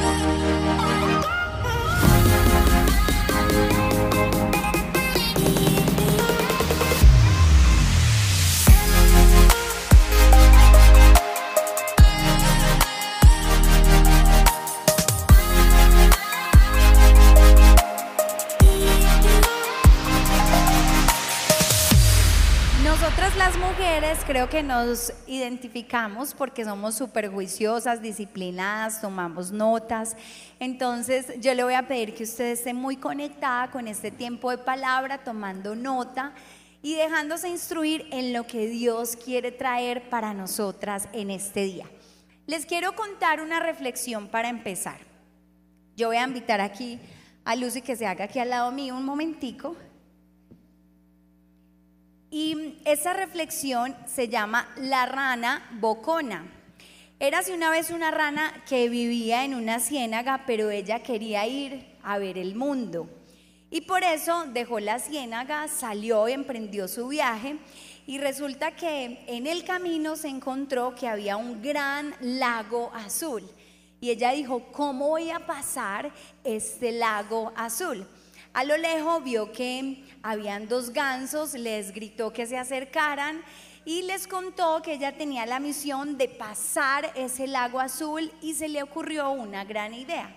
Oh, God! Creo que nos identificamos porque somos súper juiciosas, disciplinadas, tomamos notas. Entonces yo le voy a pedir que usted esté muy conectada con este tiempo de palabra, tomando nota y dejándose instruir en lo que Dios quiere traer para nosotras en este día. Les quiero contar una reflexión para empezar. Yo voy a invitar aquí a Lucy que se haga aquí al lado mío un momentico. Y esa reflexión se llama La rana bocona. Érase una vez una rana que vivía en una ciénaga, pero ella quería ir a ver el mundo. Y por eso dejó la ciénaga, salió y emprendió su viaje. Y resulta que en el camino se encontró que había un gran lago azul. Y ella dijo, ¿cómo voy a pasar este lago azul? A lo lejos vio que habían dos gansos, les gritó que se acercaran y les contó que ella tenía la misión de pasar ese lago azul y se le ocurrió una gran idea,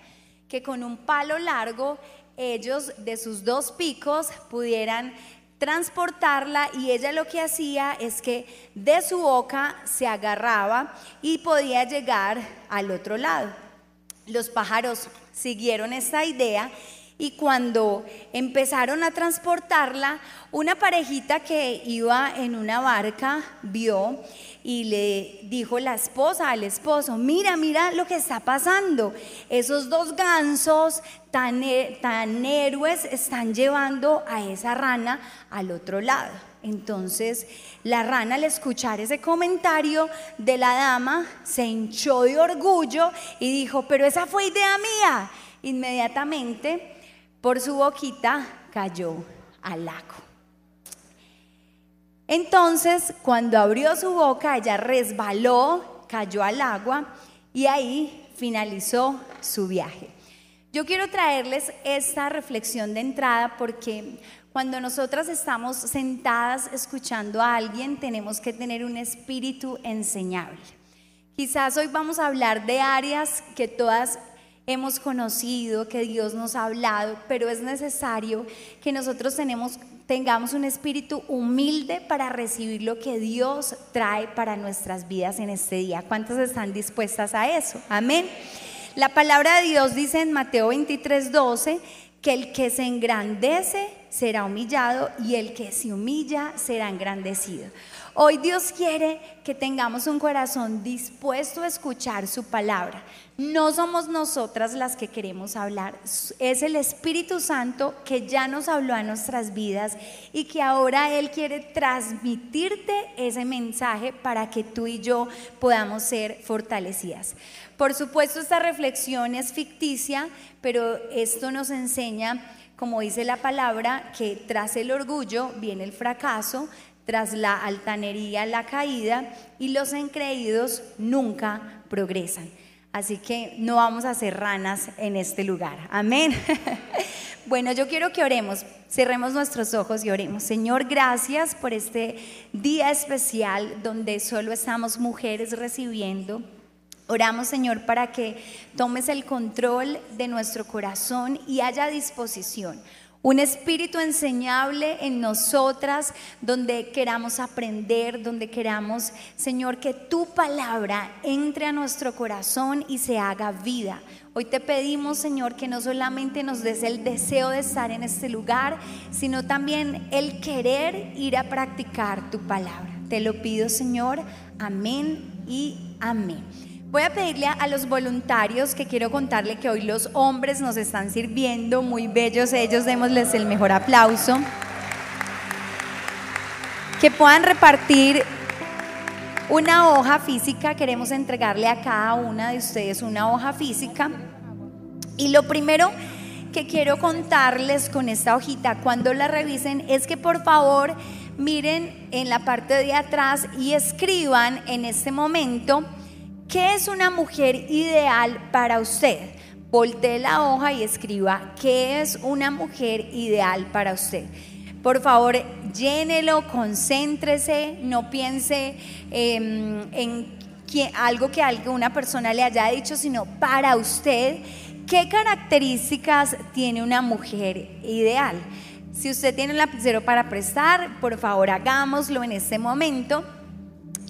que con un palo largo ellos de sus dos picos pudieran transportarla y ella lo que hacía es que de su boca se agarraba y podía llegar al otro lado. Los pájaros siguieron esta idea y cuando empezaron a transportarla, una parejita que iba en una barca vio y le dijo la esposa al esposo, mira, mira lo que está pasando. Esos dos gansos tan, tan héroes están llevando a esa rana al otro lado. Entonces la rana al escuchar ese comentario de la dama se hinchó de orgullo y dijo, pero esa fue idea mía. Inmediatamente por su boquita cayó al lago. Entonces, cuando abrió su boca, ella resbaló, cayó al agua y ahí finalizó su viaje. Yo quiero traerles esta reflexión de entrada porque cuando nosotras estamos sentadas escuchando a alguien, tenemos que tener un espíritu enseñable. Quizás hoy vamos a hablar de áreas que todas hemos conocido, que Dios nos ha hablado, pero es necesario que nosotros tenemos, tengamos un espíritu humilde para recibir lo que Dios trae para nuestras vidas en este día. ¿Cuántas están dispuestas a eso? Amén. La palabra de Dios dice en Mateo 23, 12 que el que se engrandece será humillado y el que se humilla será engrandecido. Hoy Dios quiere que tengamos un corazón dispuesto a escuchar su palabra. No somos nosotras las que queremos hablar, es el Espíritu Santo que ya nos habló a nuestras vidas y que ahora Él quiere transmitirte ese mensaje para que tú y yo podamos ser fortalecidas. Por supuesto, esta reflexión es ficticia, pero esto nos enseña, como dice la palabra, que tras el orgullo viene el fracaso, tras la altanería la caída y los encreídos nunca progresan. Así que no vamos a ser ranas en este lugar. Amén. Bueno, yo quiero que oremos, cerremos nuestros ojos y oremos. Señor, gracias por este día especial donde solo estamos mujeres recibiendo. Oramos, Señor, para que tomes el control de nuestro corazón y haya disposición un espíritu enseñable en nosotras, donde queramos aprender, donde queramos, Señor, que tu palabra entre a nuestro corazón y se haga vida. Hoy te pedimos, Señor, que no solamente nos des el deseo de estar en este lugar, sino también el querer ir a practicar tu palabra. Te lo pido, Señor. Amén y amén. Voy a pedirle a los voluntarios que quiero contarle que hoy los hombres nos están sirviendo, muy bellos ellos, démosles el mejor aplauso. Que puedan repartir una hoja física, queremos entregarle a cada una de ustedes una hoja física. Y lo primero que quiero contarles con esta hojita cuando la revisen es que por favor miren en la parte de atrás y escriban en este momento ¿Qué es una mujer ideal para usted? voltee la hoja y escriba qué es una mujer ideal para usted. Por favor, llénelo, concéntrese, no piense em, en algo que alguna persona le haya dicho, sino para usted, ¿qué características tiene una mujer ideal? Si usted tiene un lapicero para prestar, por favor hagámoslo en este momento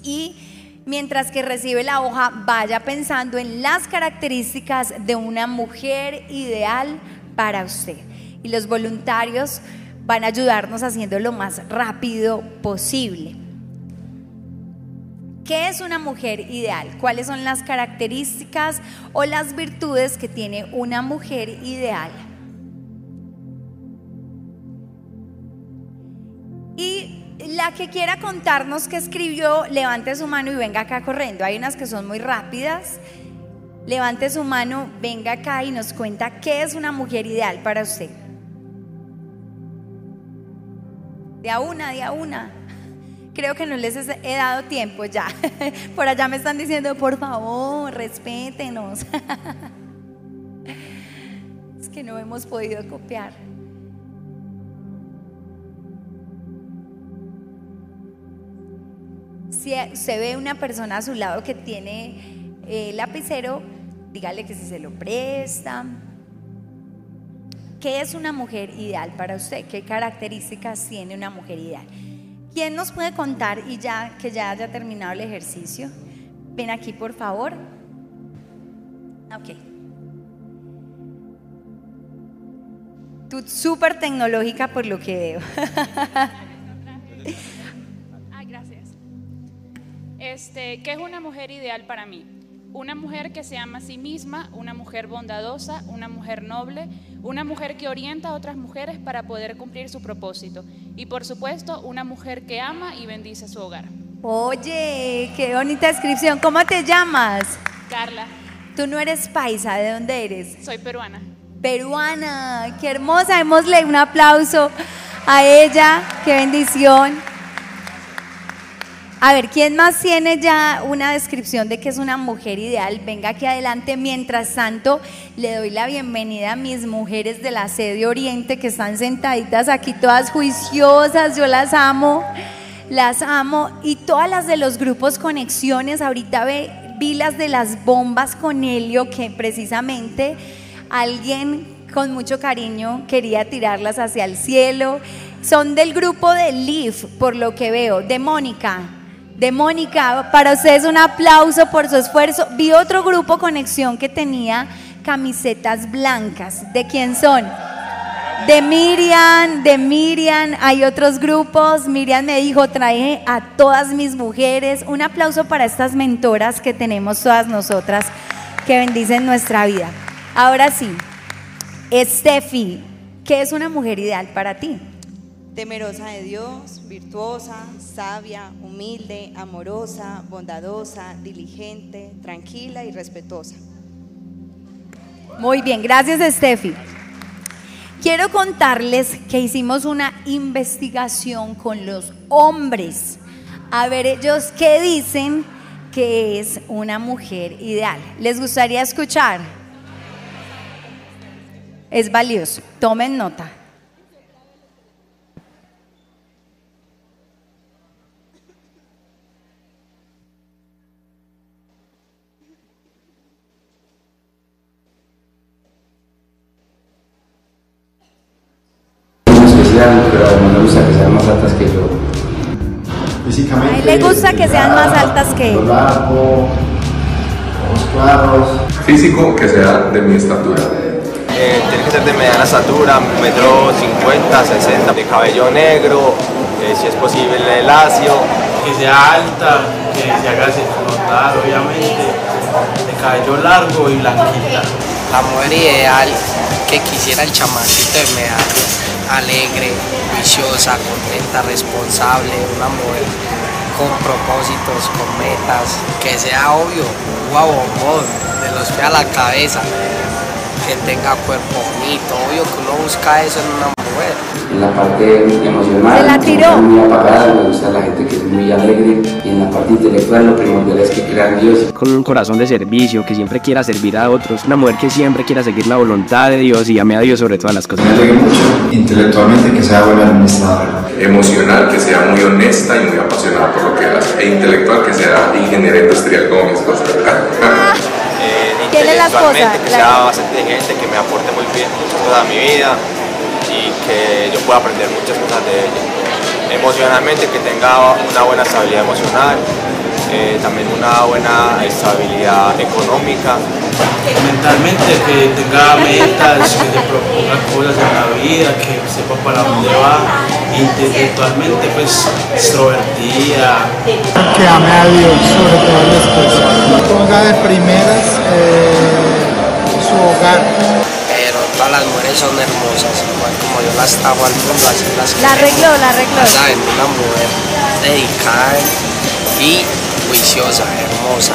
y mientras que recibe la hoja vaya pensando en las características de una mujer ideal para usted. Y los voluntarios van a ayudarnos haciendo lo más rápido posible. ¿Qué es una mujer ideal? ¿Cuáles son las características o las virtudes que tiene una mujer ideal? La que quiera contarnos qué escribió, levante su mano y venga acá corriendo. Hay unas que son muy rápidas. Levante su mano, venga acá y nos cuenta qué es una mujer ideal para usted. De a una, de a una. Creo que no les he dado tiempo ya. Por allá me están diciendo, por favor, respétenos. Es que no hemos podido copiar. Si se ve una persona a su lado que tiene eh, lapicero, dígale que si se lo presta. ¿Qué es una mujer ideal para usted? ¿Qué características tiene una mujer ideal? ¿Quién nos puede contar y ya que ya haya terminado el ejercicio? Ven aquí, por favor. Ok. Tú súper tecnológica por lo que veo. Este, ¿qué es una mujer ideal para mí? Una mujer que se ama a sí misma, una mujer bondadosa, una mujer noble, una mujer que orienta a otras mujeres para poder cumplir su propósito. Y por supuesto, una mujer que ama y bendice su hogar. Oye, qué bonita descripción. ¿Cómo te llamas? Carla. Tú no eres paisa, ¿de dónde eres? Soy peruana. Peruana, qué hermosa. Démosle un aplauso a ella. Qué bendición. A ver, ¿quién más tiene ya una descripción de que es una mujer ideal? Venga aquí adelante. Mientras tanto, le doy la bienvenida a mis mujeres de la sede Oriente que están sentaditas aquí todas juiciosas. Yo las amo, las amo. Y todas las de los grupos Conexiones, ahorita vi las de las bombas con helio que precisamente alguien con mucho cariño quería tirarlas hacia el cielo. Son del grupo de Leaf, por lo que veo, de Mónica de Mónica. Para ustedes un aplauso por su esfuerzo. Vi otro grupo Conexión que tenía camisetas blancas. ¿De quién son? De Miriam, de Miriam, hay otros grupos. Miriam me dijo, trae a todas mis mujeres. Un aplauso para estas mentoras que tenemos todas nosotras que bendicen nuestra vida. Ahora sí, Steffi, ¿qué es una mujer ideal para ti? Temerosa de Dios, virtuosa, sabia, humilde, amorosa, bondadosa, diligente, tranquila y respetuosa. Muy bien, gracias Steffi. Quiero contarles que hicimos una investigación con los hombres. A ver ellos qué dicen que es una mujer ideal. ¿Les gustaría escuchar? Es valioso. Tomen nota. Le gusta que sean más altas que él. Largo, ojos claros. Físico que sea de mi estatura. Eh, tiene que ser de mediana estatura, metro 50, 60, de cabello negro, eh, si es posible lacio. Que sea alta, que se haga notar obviamente, de cabello largo y blanquita. La mujer ideal que quisiera el chamancito de medallas alegre, viciosa, contenta, responsable, una mujer con propósitos, con metas, que sea obvio, guau, de los pies a la cabeza, que tenga cuerpo bonito, obvio que uno busca eso en una mujer. En la parte emocional, Se la tiró. soy muy apagada, me gusta la gente que es muy alegre. Y en la parte intelectual, lo primordial es que crea en Dios. con un corazón de servicio, que siempre quiera servir a otros, una mujer que siempre quiera seguir la voluntad de Dios y ame a Dios sobre todas las cosas. Me alegra mucho intelectualmente que sea buena administradora. Emocional, que sea muy honesta y muy apasionada por lo que hace. E intelectual, que sea ingeniera industrial como mi esposa. Tiene las intelectualmente, cosas, que claro. sea bastante inteligente, que me aporte muy bien muchas cosas a mi vida y que yo pueda aprender muchas cosas de ella. Emocionalmente, que tenga una buena estabilidad emocional, eh, también una buena estabilidad económica. mentalmente que tenga metas, que se proponga cosas en la vida, que sepa para dónde va, intelectualmente pues extrovertida, que ame a Dios sobre todas las cosas. Ponga de primeras eh, su hogar. Pero todas las mujeres son hermosas, igual como yo las trajo al mundo, así las La arregló, la arregló. Ya saben, una mujer dedicada y juiciosa, hermosa.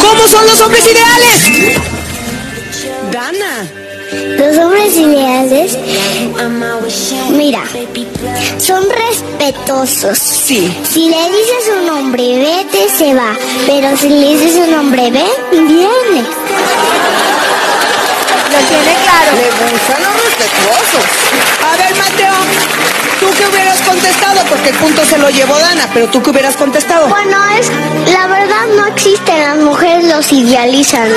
¿Cómo son los hombres ideales? Dana. Los hombres ideales, mira, son respetuosos. Sí. Si le dices un hombre vete, se va. Pero si le dices un hombre ven, viene. Lo tiene claro. Le gustan los respetuosos. A ver, Mateo, ¿tú qué hubieras contestado? Porque el punto se lo llevó Dana, pero ¿tú qué hubieras contestado? Bueno, es la verdad no existen, las mujeres los idealizan.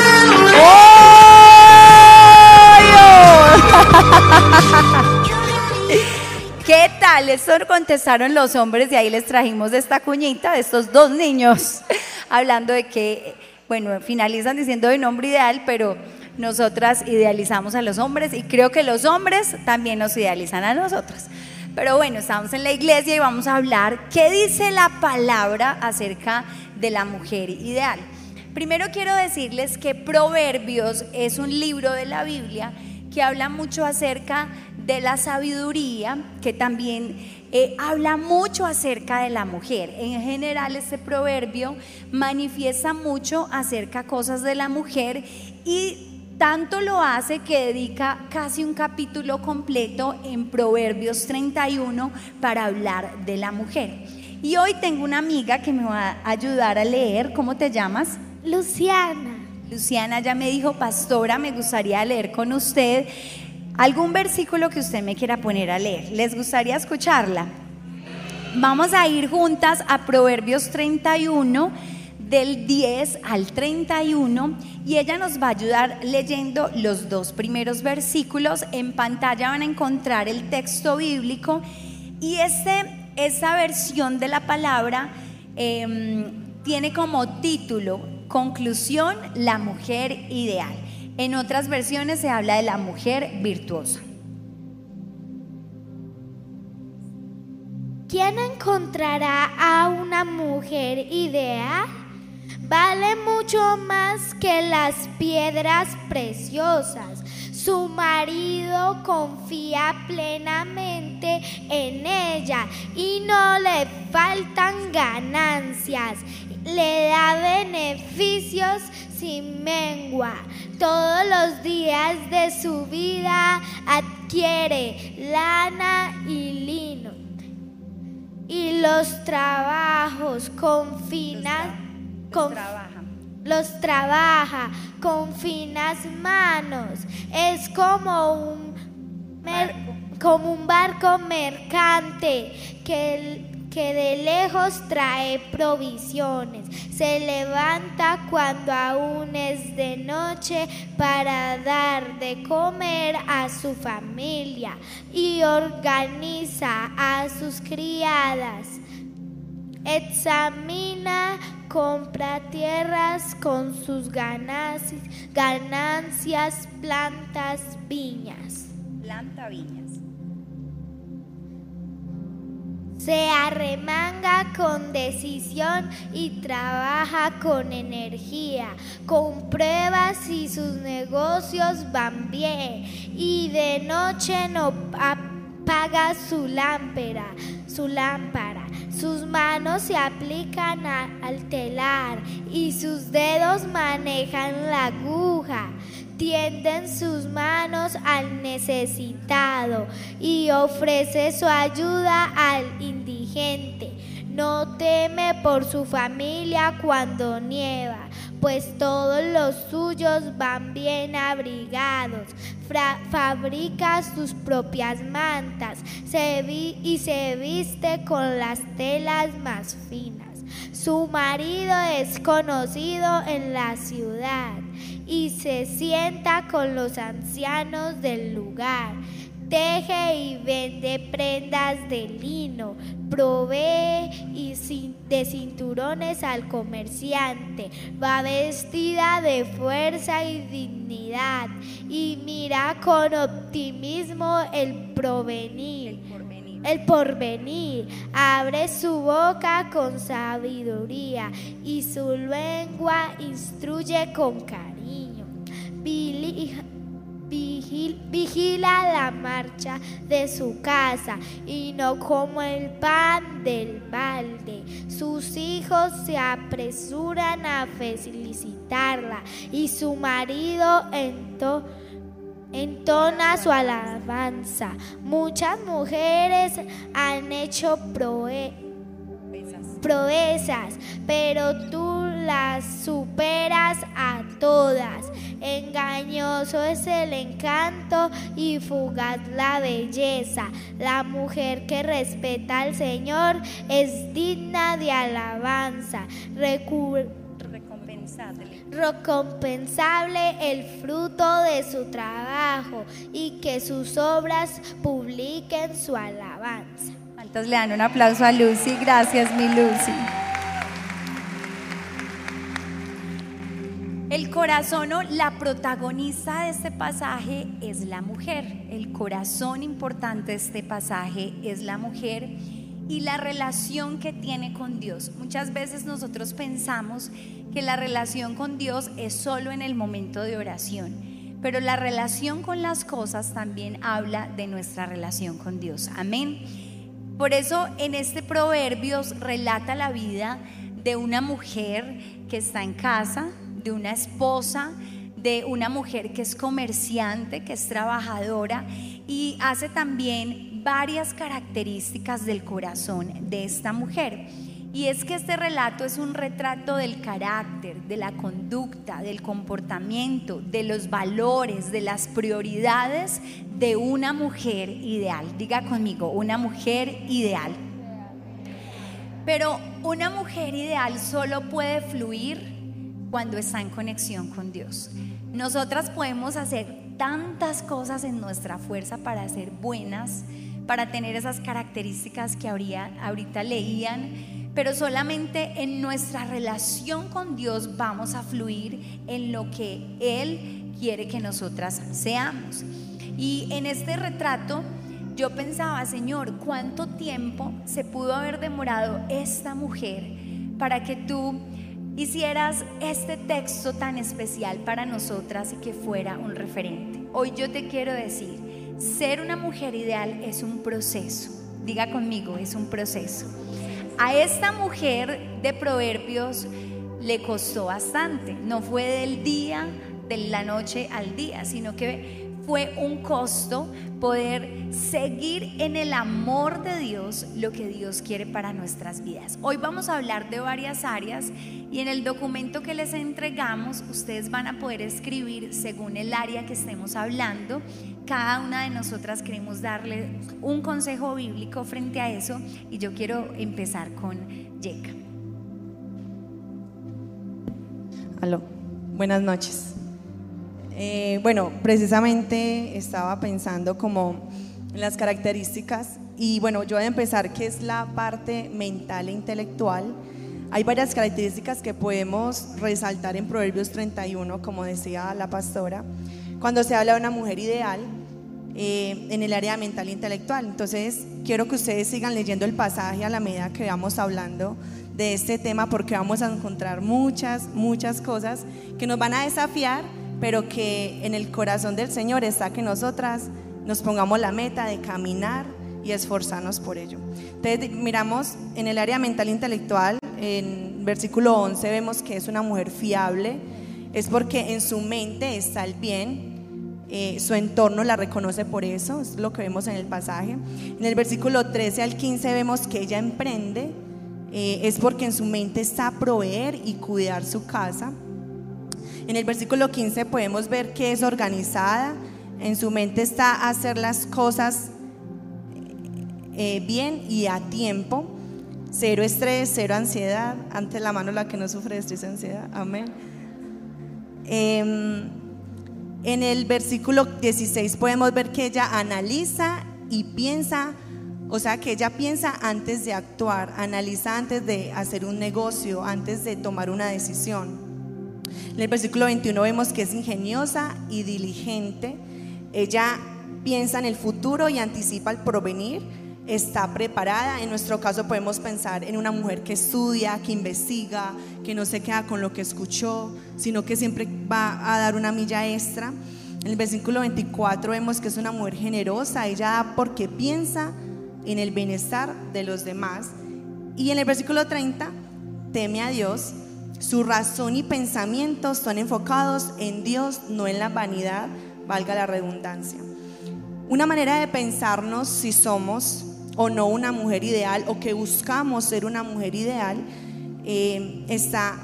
¿Qué tal? Eso contestaron los hombres y ahí les trajimos esta cuñita de estos dos niños, hablando de que, bueno, finalizan diciendo de nombre ideal, pero nosotras idealizamos a los hombres y creo que los hombres también nos idealizan a nosotras. Pero bueno, estamos en la iglesia y vamos a hablar qué dice la palabra acerca de la mujer ideal. Primero quiero decirles que Proverbios es un libro de la Biblia que habla mucho acerca de la sabiduría, que también eh, habla mucho acerca de la mujer. En general este proverbio manifiesta mucho acerca cosas de la mujer y tanto lo hace que dedica casi un capítulo completo en Proverbios 31 para hablar de la mujer. Y hoy tengo una amiga que me va a ayudar a leer. ¿Cómo te llamas? Luciana. Luciana ya me dijo, pastora, me gustaría leer con usted algún versículo que usted me quiera poner a leer. ¿Les gustaría escucharla? Vamos a ir juntas a Proverbios 31, del 10 al 31, y ella nos va a ayudar leyendo los dos primeros versículos. En pantalla van a encontrar el texto bíblico y este, esta versión de la palabra eh, tiene como título Conclusión, la mujer ideal. En otras versiones se habla de la mujer virtuosa. ¿Quién encontrará a una mujer ideal? Vale mucho más que las piedras preciosas. Su marido confía plenamente en ella y no le faltan ganancias. Le da beneficios sin mengua. Todos los días de su vida adquiere lana y lino. Y los trabajos con finas los trabaja con finas manos. Es como un, como un barco mercante que, que de lejos trae provisiones. Se levanta cuando aún es de noche para dar de comer a su familia y organiza a sus criadas. Examina, compra tierras con sus ganancias, ganancias plantas viñas. Planta viñas. Se arremanga con decisión y trabaja con energía. Comprueba si sus negocios van bien y de noche no apaga su lámpara, su lámpara. Sus manos se aplican al telar y sus dedos manejan la aguja. tienden sus manos al necesitado y ofrece su ayuda al indigente. No teme por su familia cuando nieva, pues todos los suyos van bien abrigados. Fabrica sus propias mantas y se viste con las telas más finas. Su marido es conocido en la ciudad y se sienta con los ancianos del lugar. Teje y vende prendas de lino, provee y de cinturones al comerciante, va vestida de fuerza y dignidad. Y mira con optimismo el provenir. El porvenir. Abre su boca con sabiduría y su lengua instruye con cariño. Vigil- vigila la marcha de su casa y no como el pan del balde. Sus hijos se apresuran a felicitarla y su marido ento- entona su alabanza. Muchas mujeres han hecho proe- proezas, pero tú las superas a todas. Engañoso es el encanto y fugaz la belleza. La mujer que respeta al Señor es digna de alabanza. Recompensable el fruto de su trabajo y que sus obras publiquen su alabanza. ¿Cuántos le dan un aplauso a Lucy? Gracias, mi Lucy. El corazón o la protagonista de este pasaje es la mujer. El corazón importante de este pasaje es la mujer y la relación que tiene con Dios. Muchas veces nosotros pensamos que la relación con Dios es solo en el momento de oración, pero la relación con las cosas también habla de nuestra relación con Dios. Amén. Por eso en este Proverbios relata la vida de una mujer que está en casa, de una esposa, de una mujer que es comerciante, que es trabajadora y hace también varias características del corazón de esta mujer. Y es que este relato es un retrato del carácter, de la conducta, del comportamiento, de los valores, de las prioridades de una mujer ideal. Diga conmigo, una mujer ideal. Pero una mujer ideal solo puede fluir cuando está en conexión con Dios. Nosotras podemos hacer tantas cosas en nuestra fuerza para ser buenas, para tener esas características que habría, ahorita leían, pero solamente en nuestra relación con Dios vamos a fluir en lo que Él quiere que nosotras seamos. Y en este retrato yo pensaba, Señor, ¿cuánto tiempo se pudo haber demorado esta mujer para que tú hicieras este texto tan especial para nosotras y que fuera un referente? Hoy yo te quiero decir, ser una mujer ideal es un proceso. Diga conmigo, es un proceso. A esta mujer de Proverbios le costó bastante. No fue del día, de la noche al día, sino que fue un costo poder seguir en el amor de Dios lo que Dios quiere para nuestras vidas. Hoy vamos a hablar de varias áreas y en el documento que les entregamos ustedes van a poder escribir según el área que estemos hablando. Cada una de nosotras queremos darle un consejo bíblico frente a eso y yo quiero empezar con Yeka. Aló, buenas noches. Eh, bueno, precisamente estaba pensando como en las características y bueno, yo voy a empezar que es la parte mental e intelectual. Hay varias características que podemos resaltar en Proverbios 31, como decía la pastora, cuando se habla de una mujer ideal eh, en el área mental e intelectual. Entonces, quiero que ustedes sigan leyendo el pasaje a la medida que vamos hablando de este tema porque vamos a encontrar muchas, muchas cosas que nos van a desafiar, pero que en el corazón del Señor está que nosotras nos pongamos la meta de caminar y esforzarnos por ello. Entonces, miramos en el área mental e intelectual, en versículo 11 vemos que es una mujer fiable, es porque en su mente está el bien, eh, su entorno la reconoce por eso, es lo que vemos en el pasaje. En el versículo 13 al 15 vemos que ella emprende, eh, es porque en su mente está proveer y cuidar su casa. En el versículo 15 podemos ver que es organizada, en su mente está hacer las cosas eh, bien y a tiempo. Cero estrés, cero ansiedad. Ante la mano la que no sufre de estrés y ansiedad. Amén. Em, en el versículo 16 podemos ver que ella analiza y piensa, o sea, que ella piensa antes de actuar, analiza antes de hacer un negocio, antes de tomar una decisión. En el versículo 21 vemos que es ingeniosa y diligente. Ella piensa en el futuro y anticipa el provenir está preparada. En nuestro caso podemos pensar en una mujer que estudia, que investiga, que no se queda con lo que escuchó, sino que siempre va a dar una milla extra. En el versículo 24 vemos que es una mujer generosa, ella da porque piensa en el bienestar de los demás. Y en el versículo 30, teme a Dios, su razón y pensamientos son enfocados en Dios, no en la vanidad, valga la redundancia. Una manera de pensarnos si somos o no una mujer ideal o que buscamos ser una mujer ideal, eh, está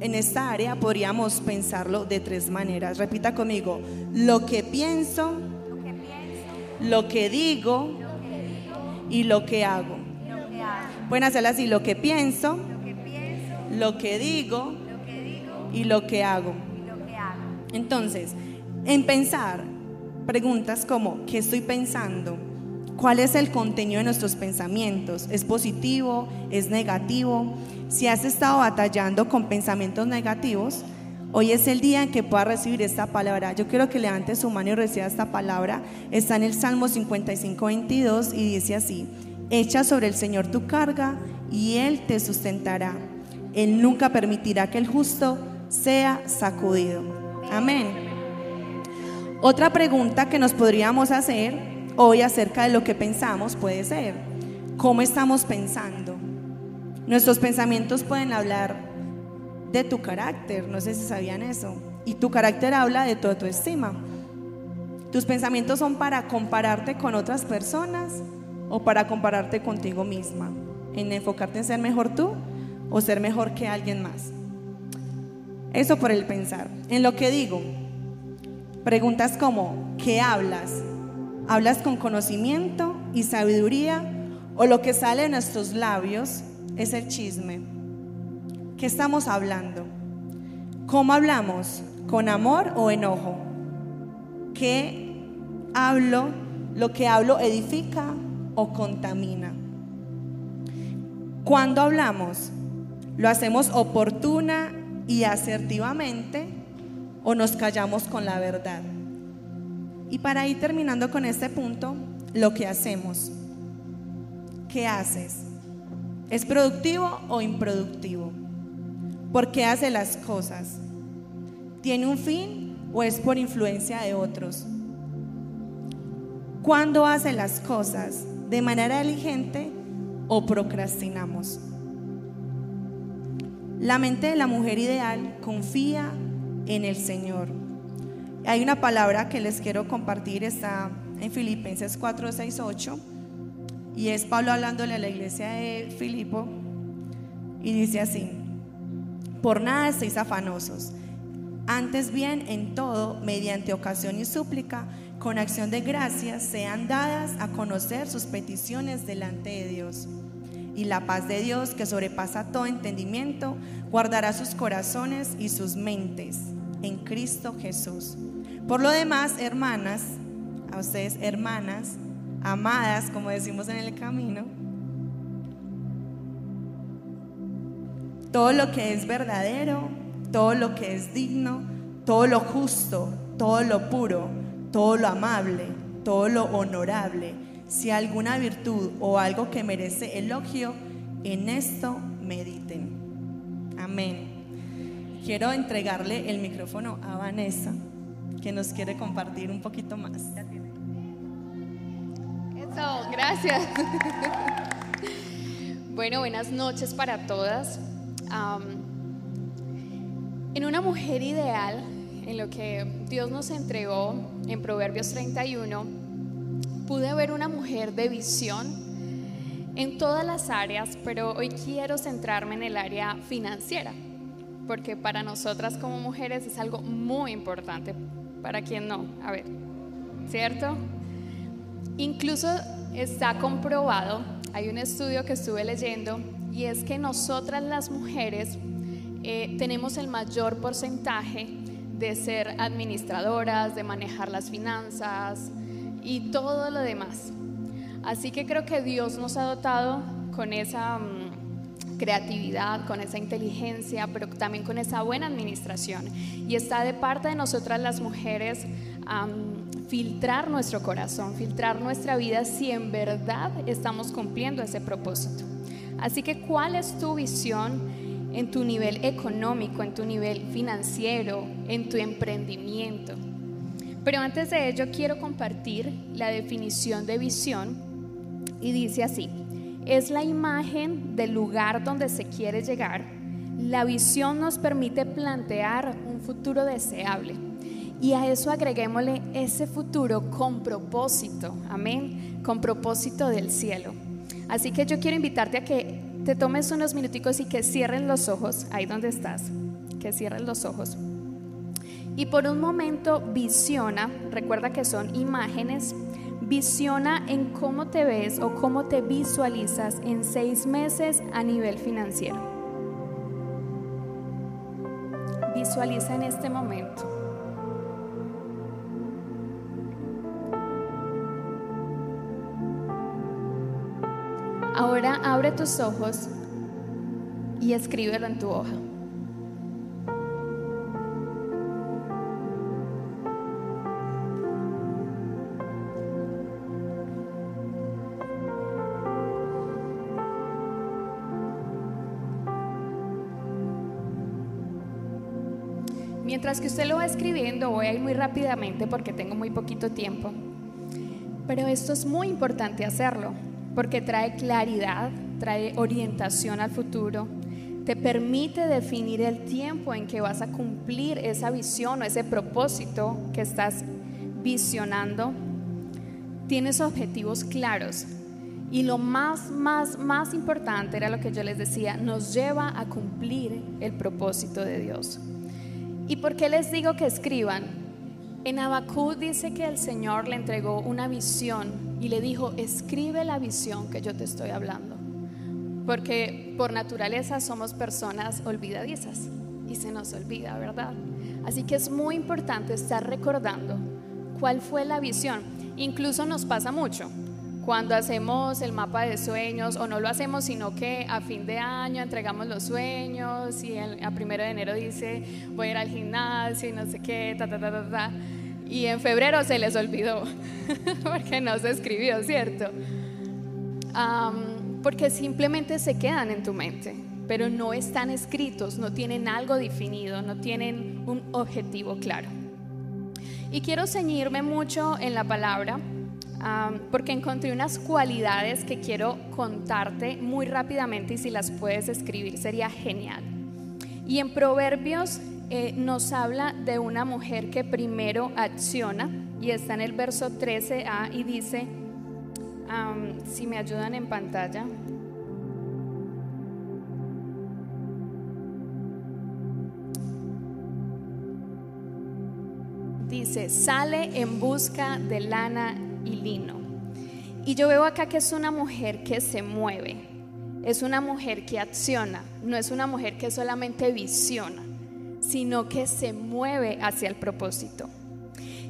en esta área podríamos pensarlo de tres maneras. Repita conmigo, lo que pienso, lo que digo y lo que hago. Pueden hacerlo así, lo que pienso, lo que digo y lo que hago. Entonces, en pensar, preguntas como, ¿qué estoy pensando? ¿Cuál es el contenido de nuestros pensamientos? ¿Es positivo? ¿Es negativo? Si has estado batallando con pensamientos negativos, hoy es el día en que puedas recibir esta palabra. Yo quiero que levantes su mano y reciba esta palabra. Está en el Salmo 55, 22 y dice así, echa sobre el Señor tu carga y Él te sustentará. Él nunca permitirá que el justo sea sacudido. Amén. Otra pregunta que nos podríamos hacer hoy acerca de lo que pensamos puede ser, ¿cómo estamos pensando? Nuestros pensamientos pueden hablar de tu carácter, no sé si sabían eso, y tu carácter habla de tu estima. Tus pensamientos son para compararte con otras personas o para compararte contigo misma, en enfocarte en ser mejor tú o ser mejor que alguien más. Eso por el pensar. En lo que digo, preguntas como, ¿qué hablas? ¿Hablas con conocimiento y sabiduría o lo que sale de nuestros labios es el chisme? ¿Qué estamos hablando? ¿Cómo hablamos? ¿Con amor o enojo? ¿Qué hablo? ¿Lo que hablo edifica o contamina? Cuando hablamos, ¿lo hacemos oportuna y asertivamente o nos callamos con la verdad? Y para ir terminando con este punto, lo que hacemos. ¿Qué haces? ¿Es productivo o improductivo? ¿Por qué hace las cosas? ¿Tiene un fin o es por influencia de otros? ¿Cuándo hace las cosas? ¿De manera diligente o procrastinamos? La mente de la mujer ideal confía en el Señor hay una palabra que les quiero compartir, está en Filipenses 4, 6, 8, y es Pablo hablándole a la iglesia de Filipo, y dice así, por nada estéis afanosos, antes bien en todo, mediante ocasión y súplica, con acción de gracias, sean dadas a conocer sus peticiones delante de Dios. Y la paz de Dios, que sobrepasa todo entendimiento, guardará sus corazones y sus mentes en Cristo Jesús. Por lo demás, hermanas, a ustedes hermanas, amadas, como decimos en el camino, todo lo que es verdadero, todo lo que es digno, todo lo justo, todo lo puro, todo lo amable, todo lo honorable, si alguna virtud o algo que merece elogio, en esto mediten. Amén. Quiero entregarle el micrófono a Vanessa que nos quiere compartir un poquito más. Eso, gracias. bueno, buenas noches para todas. En una mujer ideal, en lo que Dios nos entregó en Proverbios 31, pude ver una mujer de visión en todas las áreas, pero hoy quiero centrarme en el área financiera, porque para nosotras como mujeres es algo muy importante. ¿Para quien no? A ver, ¿cierto? Incluso está comprobado, hay un estudio que estuve leyendo, y es que nosotras las mujeres eh, tenemos el mayor porcentaje de ser administradoras, de manejar las finanzas y todo lo demás. Así que creo que Dios nos ha dotado con esa mm, creatividad, con esa inteligencia, pero también con esa buena administración. Y está de parte de nosotras las mujeres filtrar nuestro corazón, filtrar nuestra vida si en verdad estamos cumpliendo ese propósito. Así que, ¿cuál es tu visión en tu nivel económico, en tu nivel financiero, en tu emprendimiento? Pero antes de ello quiero compartir la definición de visión y dice así, es la imagen del lugar donde se quiere llegar. La visión nos permite plantear un futuro deseable y a eso agreguémosle ese futuro con propósito, amén, con propósito del cielo. Así que yo quiero invitarte a que te tomes unos minuticos y que cierren los ojos, ahí donde estás, que cierren los ojos. Y por un momento visiona, recuerda que son imágenes, visiona en cómo te ves o cómo te visualizas en seis meses a nivel financiero. Visualiza en este momento. Ahora abre tus ojos y escríbelo en tu hoja. Mientras que usted lo va escribiendo, voy a ir muy rápidamente porque tengo muy poquito tiempo. Pero esto es muy importante hacerlo porque trae claridad, trae orientación al futuro, te permite definir el tiempo en que vas a cumplir esa visión o ese propósito que estás visionando. Tienes objetivos claros. Y lo más, más, más importante era lo que yo les decía, nos lleva a cumplir el propósito de Dios. ¿Y por qué les digo que escriban? En Abacú dice que el Señor le entregó una visión y le dijo, escribe la visión que yo te estoy hablando. Porque por naturaleza somos personas olvidadizas y se nos olvida, ¿verdad? Así que es muy importante estar recordando cuál fue la visión. Incluso nos pasa mucho cuando hacemos el mapa de sueños o no lo hacemos, sino que a fin de año entregamos los sueños y a primero de enero dice voy a ir al gimnasio y no sé qué, ta, ta, ta, ta, ta. Y en febrero se les olvidó porque no se escribió, ¿cierto? porque simplemente se quedan en tu mente, pero no están escritos, no tienen algo definido, no tienen un objetivo claro. Y quiero ceñirme mucho en la palabra porque encontré unas cualidades que quiero contarte muy rápidamente y si las puedes escribir sería genial. Y en Proverbios eh, nos habla de una mujer que primero acciona y está en el verso 13a y dice, si me ayudan en pantalla, dice, sale en busca de lana y lino. Y yo veo acá que es una mujer que se mueve, es una mujer que acciona, no es una mujer que solamente visiona, sino que se mueve hacia el propósito.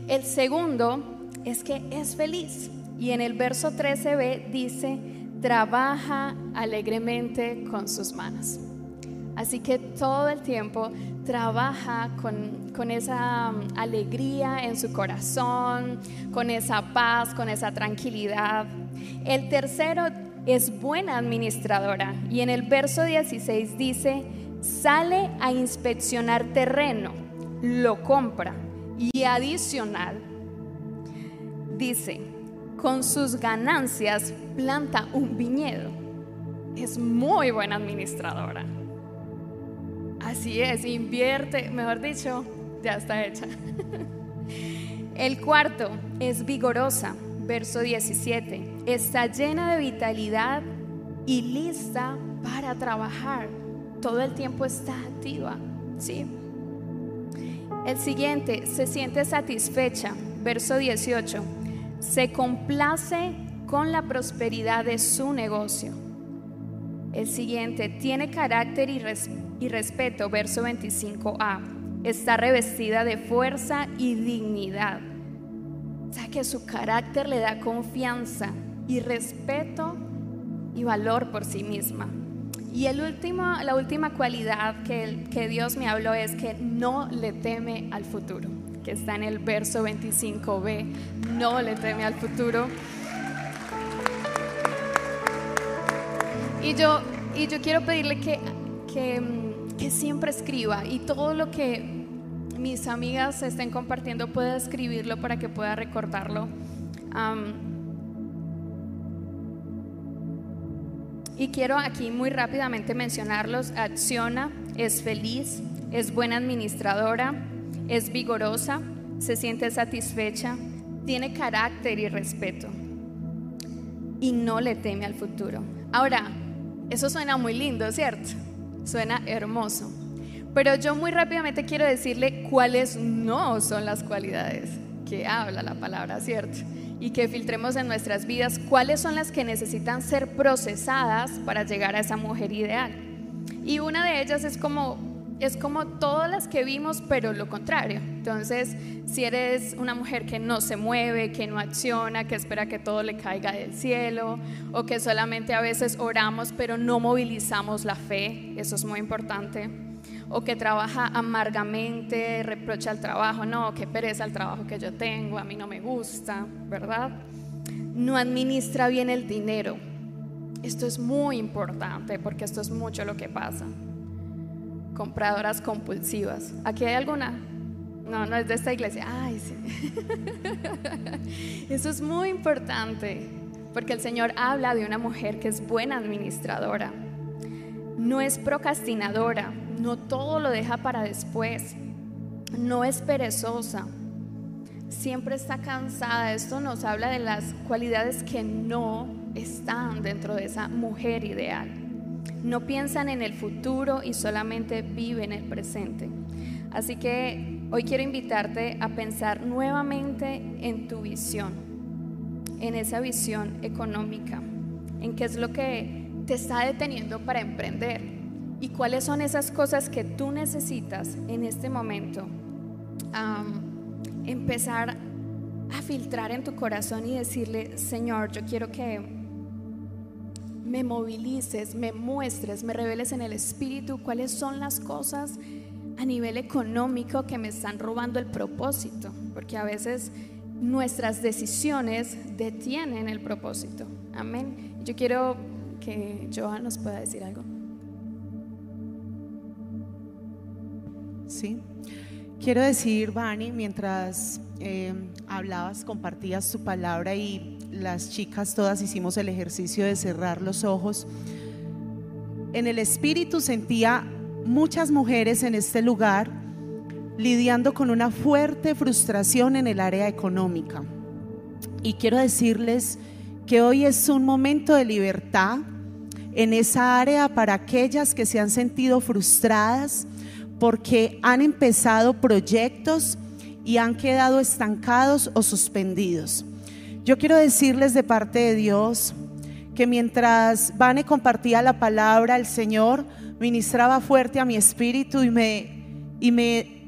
El segundo es que es feliz. Y en el verso 13b dice, trabaja alegremente con sus manos. Así que todo el tiempo trabaja con, esa um, alegría en su corazón, con esa paz, con esa tranquilidad. El tercero es buena administradora y en el verso 16 dice, sale a inspeccionar terreno, lo compra y adicional dice, con sus ganancias planta un viñedo. Es muy buena administradora Así es, invierte, mejor dicho, ya está hecha. El cuarto es vigorosa, verso 17. Está llena de vitalidad y lista para trabajar. Todo el tiempo está activa, ¿sí? El siguiente, se siente satisfecha, verso 18. Se complace con la prosperidad de su negocio. El siguiente, tiene carácter y, y respeto, verso 25a. Está revestida de fuerza y dignidad. O sea que su carácter le da confianza y respeto y valor por sí misma. Y el último, la última cualidad que, que Dios me habló es que no le teme al futuro, que está en el verso 25b, no le teme al futuro. Y yo, y yo quiero pedirle que, que, que siempre escriba y todo lo que mis amigas estén compartiendo pueda escribirlo para que pueda recordarlo. Y quiero aquí muy rápidamente mencionarlos. Acciona, es feliz, es buena administradora, es vigorosa, se siente satisfecha, tiene carácter y respeto y no le teme al futuro. Ahora, eso suena muy lindo, ¿cierto? Suena hermoso. Pero yo muy rápidamente quiero decirle cuáles no son las cualidades que habla la palabra, ¿cierto? y que filtremos en nuestras vidas cuáles son las que necesitan ser procesadas para llegar a esa mujer ideal. Y una de ellas es como es como todas las que vimos, pero lo contrario. Entonces, si eres una mujer que no se mueve, que no acciona, que espera que todo le caiga del cielo, o que solamente a veces oramos, pero no movilizamos la fe, eso es muy importante o que trabaja amargamente, reprocha el trabajo, no, qué pereza el trabajo que yo tengo, a mí no me gusta, ¿verdad? No administra bien el dinero. Esto es muy importante porque esto es mucho lo que pasa. Compradoras compulsivas. ¿Aquí hay alguna? No, no es de esta iglesia. Ay, sí. Eso es muy importante porque el Señor habla de una mujer que es buena administradora. No es procrastinadora, no todo lo deja para después, no es perezosa, siempre está cansada. Esto nos habla de las cualidades que no están dentro de esa mujer ideal. No piensan en el futuro y solamente viven el presente. Así que hoy quiero invitarte a pensar nuevamente en tu visión, en esa visión económica, en qué es lo que te está deteniendo para emprender y cuáles son esas cosas que tú necesitas en este momento. empezar a filtrar en tu corazón y decirle, Señor, yo quiero que me movilices, me muestres, me reveles en el Espíritu cuáles son las cosas a nivel económico que me están robando el propósito, porque a veces nuestras decisiones detienen el propósito. Amén. Yo quiero que Joan nos pueda decir algo. Sí. Quiero decir, Vani, mientras eh, hablabas, compartías tu palabra y las chicas todas hicimos el ejercicio de cerrar los ojos. En el espíritu sentía muchas mujeres en este lugar lidiando con una fuerte frustración en el área económica. Y quiero decirles que hoy es un momento de libertad en esa área para aquellas que se han sentido frustradas, porque han empezado proyectos y han quedado estancados o suspendidos. Yo quiero decirles de parte de Dios que mientras Vane compartía la palabra, el Señor ministraba fuerte a mi espíritu y me, y me,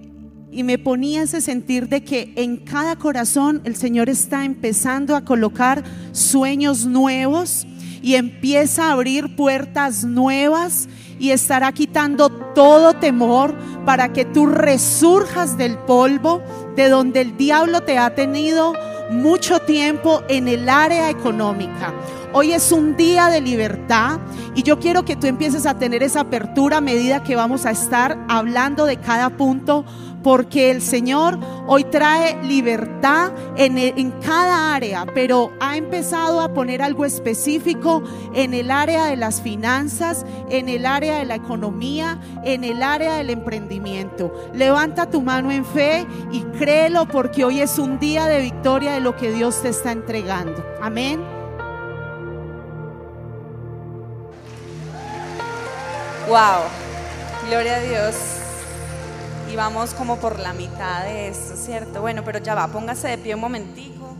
y me ponía ese sentir de que en cada corazón el Señor está empezando a colocar sueños nuevos y empieza a abrir puertas nuevas y estará quitando todo temor para que tú resurjas del polvo de donde el diablo te ha tenido mucho tiempo en el área económica. Hoy es un día de libertad y yo quiero que tú empieces a tener esa apertura a medida que vamos a estar hablando de cada punto porque el Señor hoy trae libertad en, en cada área, pero ha empezado a poner algo específico en el área de las finanzas, en el área de la economía, en el área del emprendimiento. Levanta tu mano en fe y créelo porque hoy es un día de victoria de lo que Dios te está entregando. Amén. Wow, gloria a Dios. Y vamos como por la mitad de esto, ¿cierto? Bueno, pero ya va, póngase de pie un momentico.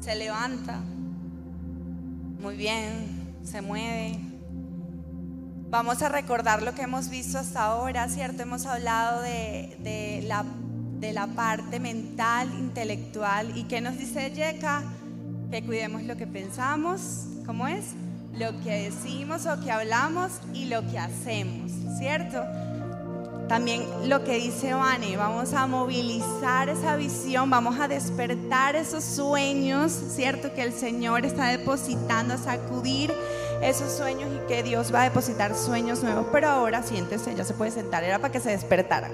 Se levanta. Muy bien, se mueve. Vamos a recordar lo que hemos visto hasta ahora, ¿cierto? Hemos hablado de, de la, de la parte mental, intelectual. ¿Y qué nos dice Yeka? Que cuidemos lo que pensamos. ¿Cómo es? Lo que decimos o que hablamos y lo que hacemos, ¿cierto? También lo que dice Vane, vamos a movilizar esa visión, vamos a despertar esos sueños, ¿cierto? Que el Señor está depositando, a sacudir esos sueños y que Dios va a depositar sueños nuevos. Pero ahora siéntese, ya se puede sentar, era para que se despertara.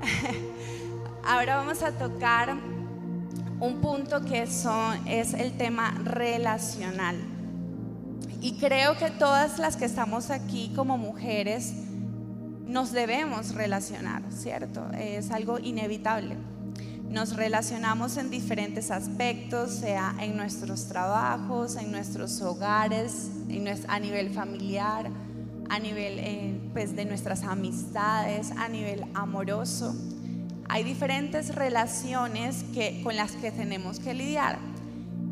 ahora vamos a tocar un punto que son, es el tema relacional. Y creo que todas las que estamos aquí como mujeres, nos debemos relacionar, ¿cierto? Es algo inevitable. Nos relacionamos en diferentes aspectos, sea en nuestros trabajos, en nuestros hogares, a nivel familiar, a nivel eh, pues, de nuestras amistades, a nivel amoroso. Hay diferentes relaciones que, con las que tenemos que lidiar.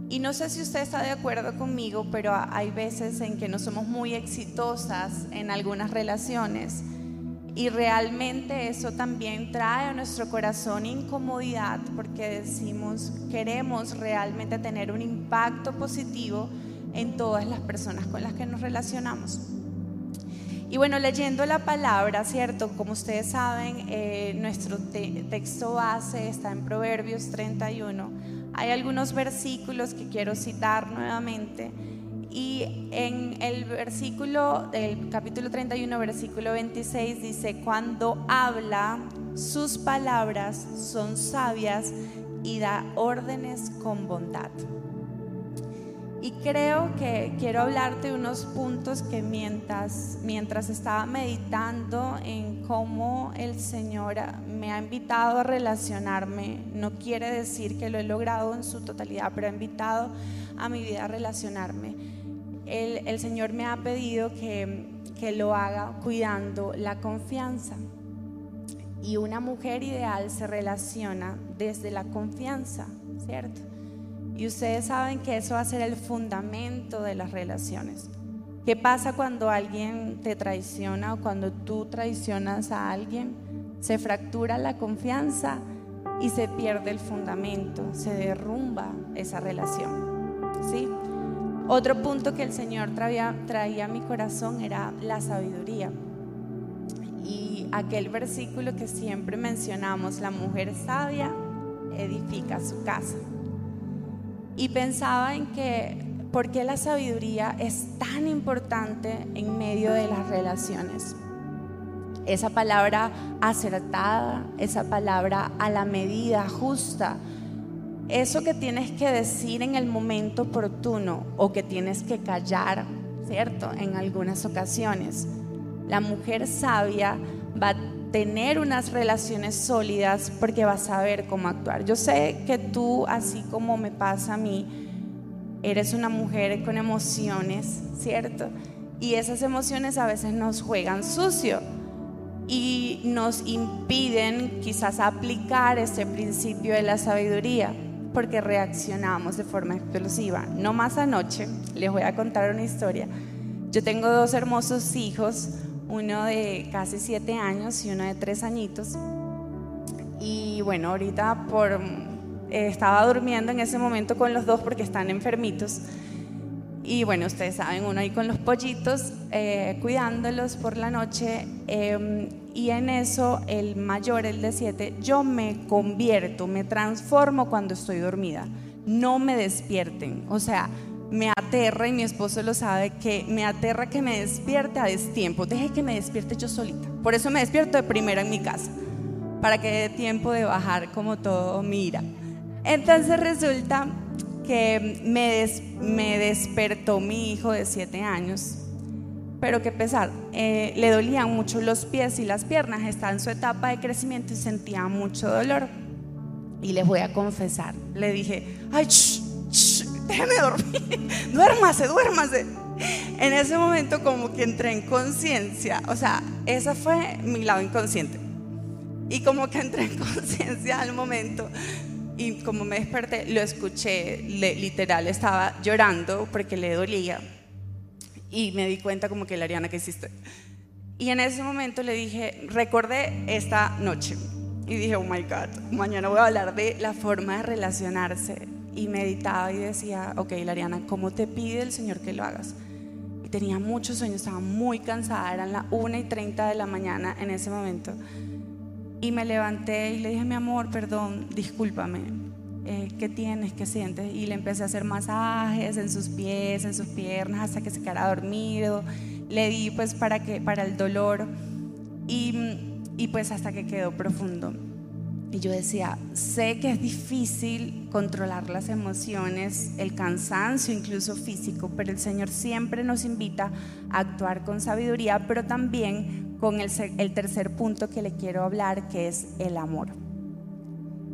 Y no sé si usted está de acuerdo conmigo, pero hay veces en que no somos muy exitosas en algunas relaciones y realmente eso también trae a nuestro corazón incomodidad porque decimos, queremos realmente tener un impacto positivo en todas las personas con las que nos relacionamos. Y bueno, leyendo la palabra, ¿cierto? Como ustedes saben, eh, nuestro texto base está en Proverbios 31. Hay algunos versículos que quiero citar nuevamente y en el versículo del capítulo 31, versículo 26 dice, cuando habla, sus palabras son sabias y da órdenes con bondad. Y creo que quiero hablarte de unos puntos que mientras, mientras estaba meditando en cómo el Señor me ha invitado a relacionarme, no quiere decir que lo he logrado en su totalidad, pero ha invitado a mi vida a relacionarme el, Señor me ha pedido que, que lo haga cuidando la confianza. Y una mujer ideal se relaciona desde la confianza, ¿cierto? Y ustedes saben que eso va a ser el fundamento de las relaciones. ¿Qué pasa cuando alguien te traiciona o cuando tú traicionas a alguien? Se fractura la confianza y se pierde el fundamento, se derrumba esa relación. ¿Sí? Otro punto que el Señor traía, a mi corazón era la sabiduría. Y aquel versículo que siempre mencionamos, la mujer sabia edifica su casa. Y pensaba en que, ¿por qué la sabiduría es tan importante en medio de las relaciones? Esa palabra acertada, esa palabra a la medida justa, eso que tienes que decir en el momento oportuno o que tienes que callar, ¿cierto? En algunas ocasiones. La mujer sabia va a tener unas relaciones sólidas porque va a saber cómo actuar. Yo sé que tú, así como me pasa a mí, eres una mujer con emociones, ¿cierto? Y esas emociones a veces nos juegan sucio y nos impiden quizás aplicar ese principio de la sabiduría porque reaccionamos de forma explosiva. No más anoche, les voy a contar una historia. Yo tengo dos hermosos hijos, uno de casi siete años y uno de tres añitos. Y bueno, ahorita por, eh, estaba durmiendo en ese momento con los dos porque están enfermitos. Y bueno, ustedes saben, uno ahí con los pollitos, eh, cuidándolos por la noche. Em, y en eso el mayor, el de siete, yo me convierto, me transformo cuando estoy dormida. No me despierten. O sea, me aterra y mi esposo lo sabe que me aterra que me despierte a destiempo. Deje que me despierte yo solita. Por eso me despierto de primera en mi casa. para que dé tiempo de bajar como todo mira. Entonces resulta que me, des- me despertó mi hijo de siete años, pero qué pesar, eh, le dolían mucho los pies y las piernas, estaba en su etapa de crecimiento y sentía mucho dolor. Y les voy a confesar, le dije, ay, shh, shh, déjeme dormir, duérmase, duérmase. En ese momento como que entré en conciencia, o sea, ese fue mi lado inconsciente. Y como que entré en conciencia al momento y como me desperté, lo escuché, le- literal, estaba llorando porque le dolía. Y me di cuenta como que, Lariana, ¿qué hiciste? Y en ese momento le dije, recordé esta noche. Y dije, oh my God, mañana voy a hablar de la forma de relacionarse. Y meditaba y decía, ok, Lariana, ¿cómo te pide el Señor que lo hagas? Y tenía muchos sueños, estaba muy cansada, eran las 1 y 30 de la mañana en ese momento. Y me levanté y le dije, mi amor, perdón, discúlpame. Eh, ¿Qué tienes? ¿Qué sientes? Y le empecé a hacer masajes en sus pies, en sus piernas, hasta que se quedara dormido. Le di pues para, que, para el dolor y, y pues hasta que quedó profundo. Y yo decía, sé que es difícil controlar las emociones, el cansancio incluso físico, pero el Señor siempre nos invita a actuar con sabiduría, pero también con el, tercer punto que le quiero hablar, que es el amor.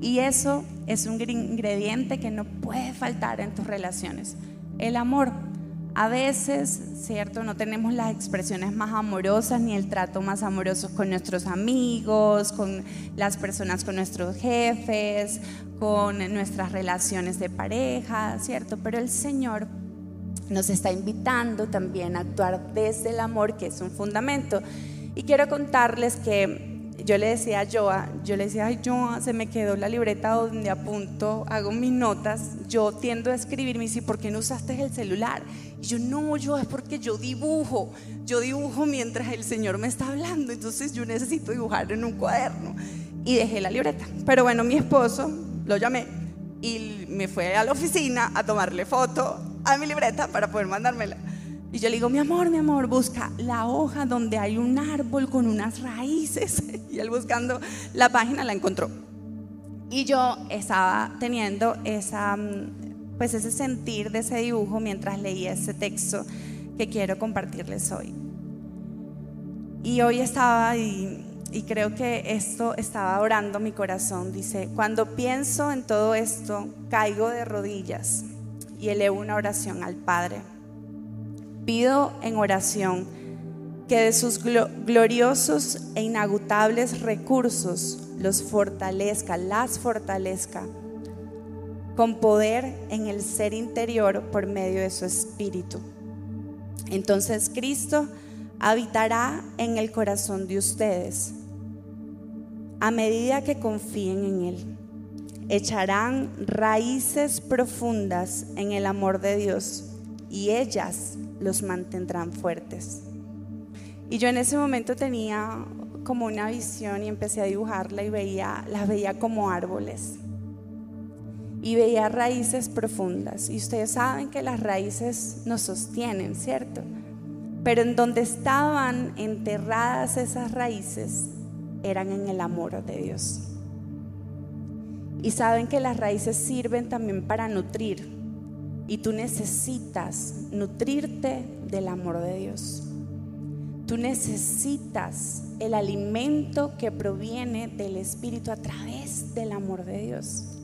Y eso es un gr- ingrediente que no puede faltar en tus relaciones. El amor. A veces, ¿cierto? No tenemos las expresiones más amorosas ni el trato más amoroso con nuestros amigos, con las personas, con nuestros jefes, con nuestras relaciones de pareja, ¿cierto? Pero el Señor nos está invitando también a actuar desde el amor, que es un fundamento. Y quiero contarles que yo le decía a Joa, yo le decía, ay Joa, se me quedó la libreta donde apunto, hago mis notas, yo tiendo a escribir, me dice, ¿por qué no usaste el celular? Y yo, no, yo es porque yo dibujo, yo dibujo mientras el Señor me está hablando, entonces yo necesito dibujar en un cuaderno. Y dejé la libreta. Pero bueno, mi esposo lo llamé y me fue a la oficina a tomarle foto a mi libreta para poder mandármela. Y yo le digo, mi amor, mi amor, busca la hoja donde hay un árbol con unas raíces. Y él buscando la página la encontró. Y yo estaba teniendo esa, mm, pues ese sentir de ese dibujo mientras leía ese texto que quiero compartirles hoy. Y hoy estaba y, y creo que esto estaba orando mi corazón. Dice, cuando pienso en todo esto, caigo de rodillas y elevo una oración al Padre. Pido en oración que de sus glo- gloriosos e inagutables recursos los fortalezca, las fortalezca con poder en el ser interior por medio de su espíritu. Entonces Cristo habitará en el corazón de ustedes a medida que confíen en Él. Echarán raíces profundas en el amor de Dios y ellas los mantendrán fuertes. Y yo en ese momento tenía como una visión y empecé a dibujarla y veía, las veía como árboles. Y veía raíces profundas. Y ustedes saben que las raíces nos sostienen, ¿cierto? Pero en donde estaban enterradas esas raíces eran en el amor de Dios. Y saben que las raíces sirven también para nutrir. Y tú necesitas nutrirte del amor de Dios. Tú necesitas el alimento que proviene del Espíritu a través del amor de Dios.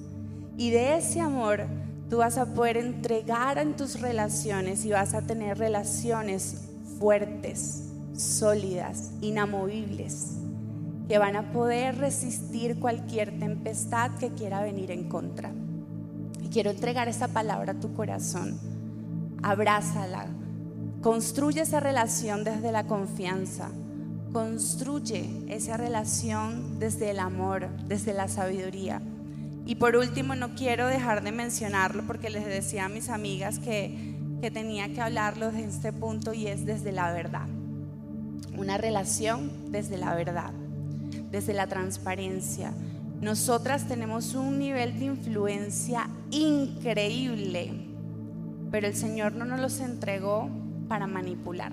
Y de ese amor tú vas a poder entregar en tus relaciones y vas a tener relaciones fuertes, sólidas, inamovibles, que van a poder resistir cualquier tempestad que quiera venir en contra. Quiero entregar esta palabra a tu corazón. Abrázala. Construye esa relación desde la confianza. Construye esa relación desde el amor, desde la sabiduría. Y por último, no quiero dejar de mencionarlo porque les decía a mis amigas que, que tenía que hablarlo de este punto y es desde la verdad. Una relación desde la verdad, desde la transparencia. Nosotras tenemos un nivel de influencia increíble, pero el Señor no nos los entregó para manipular.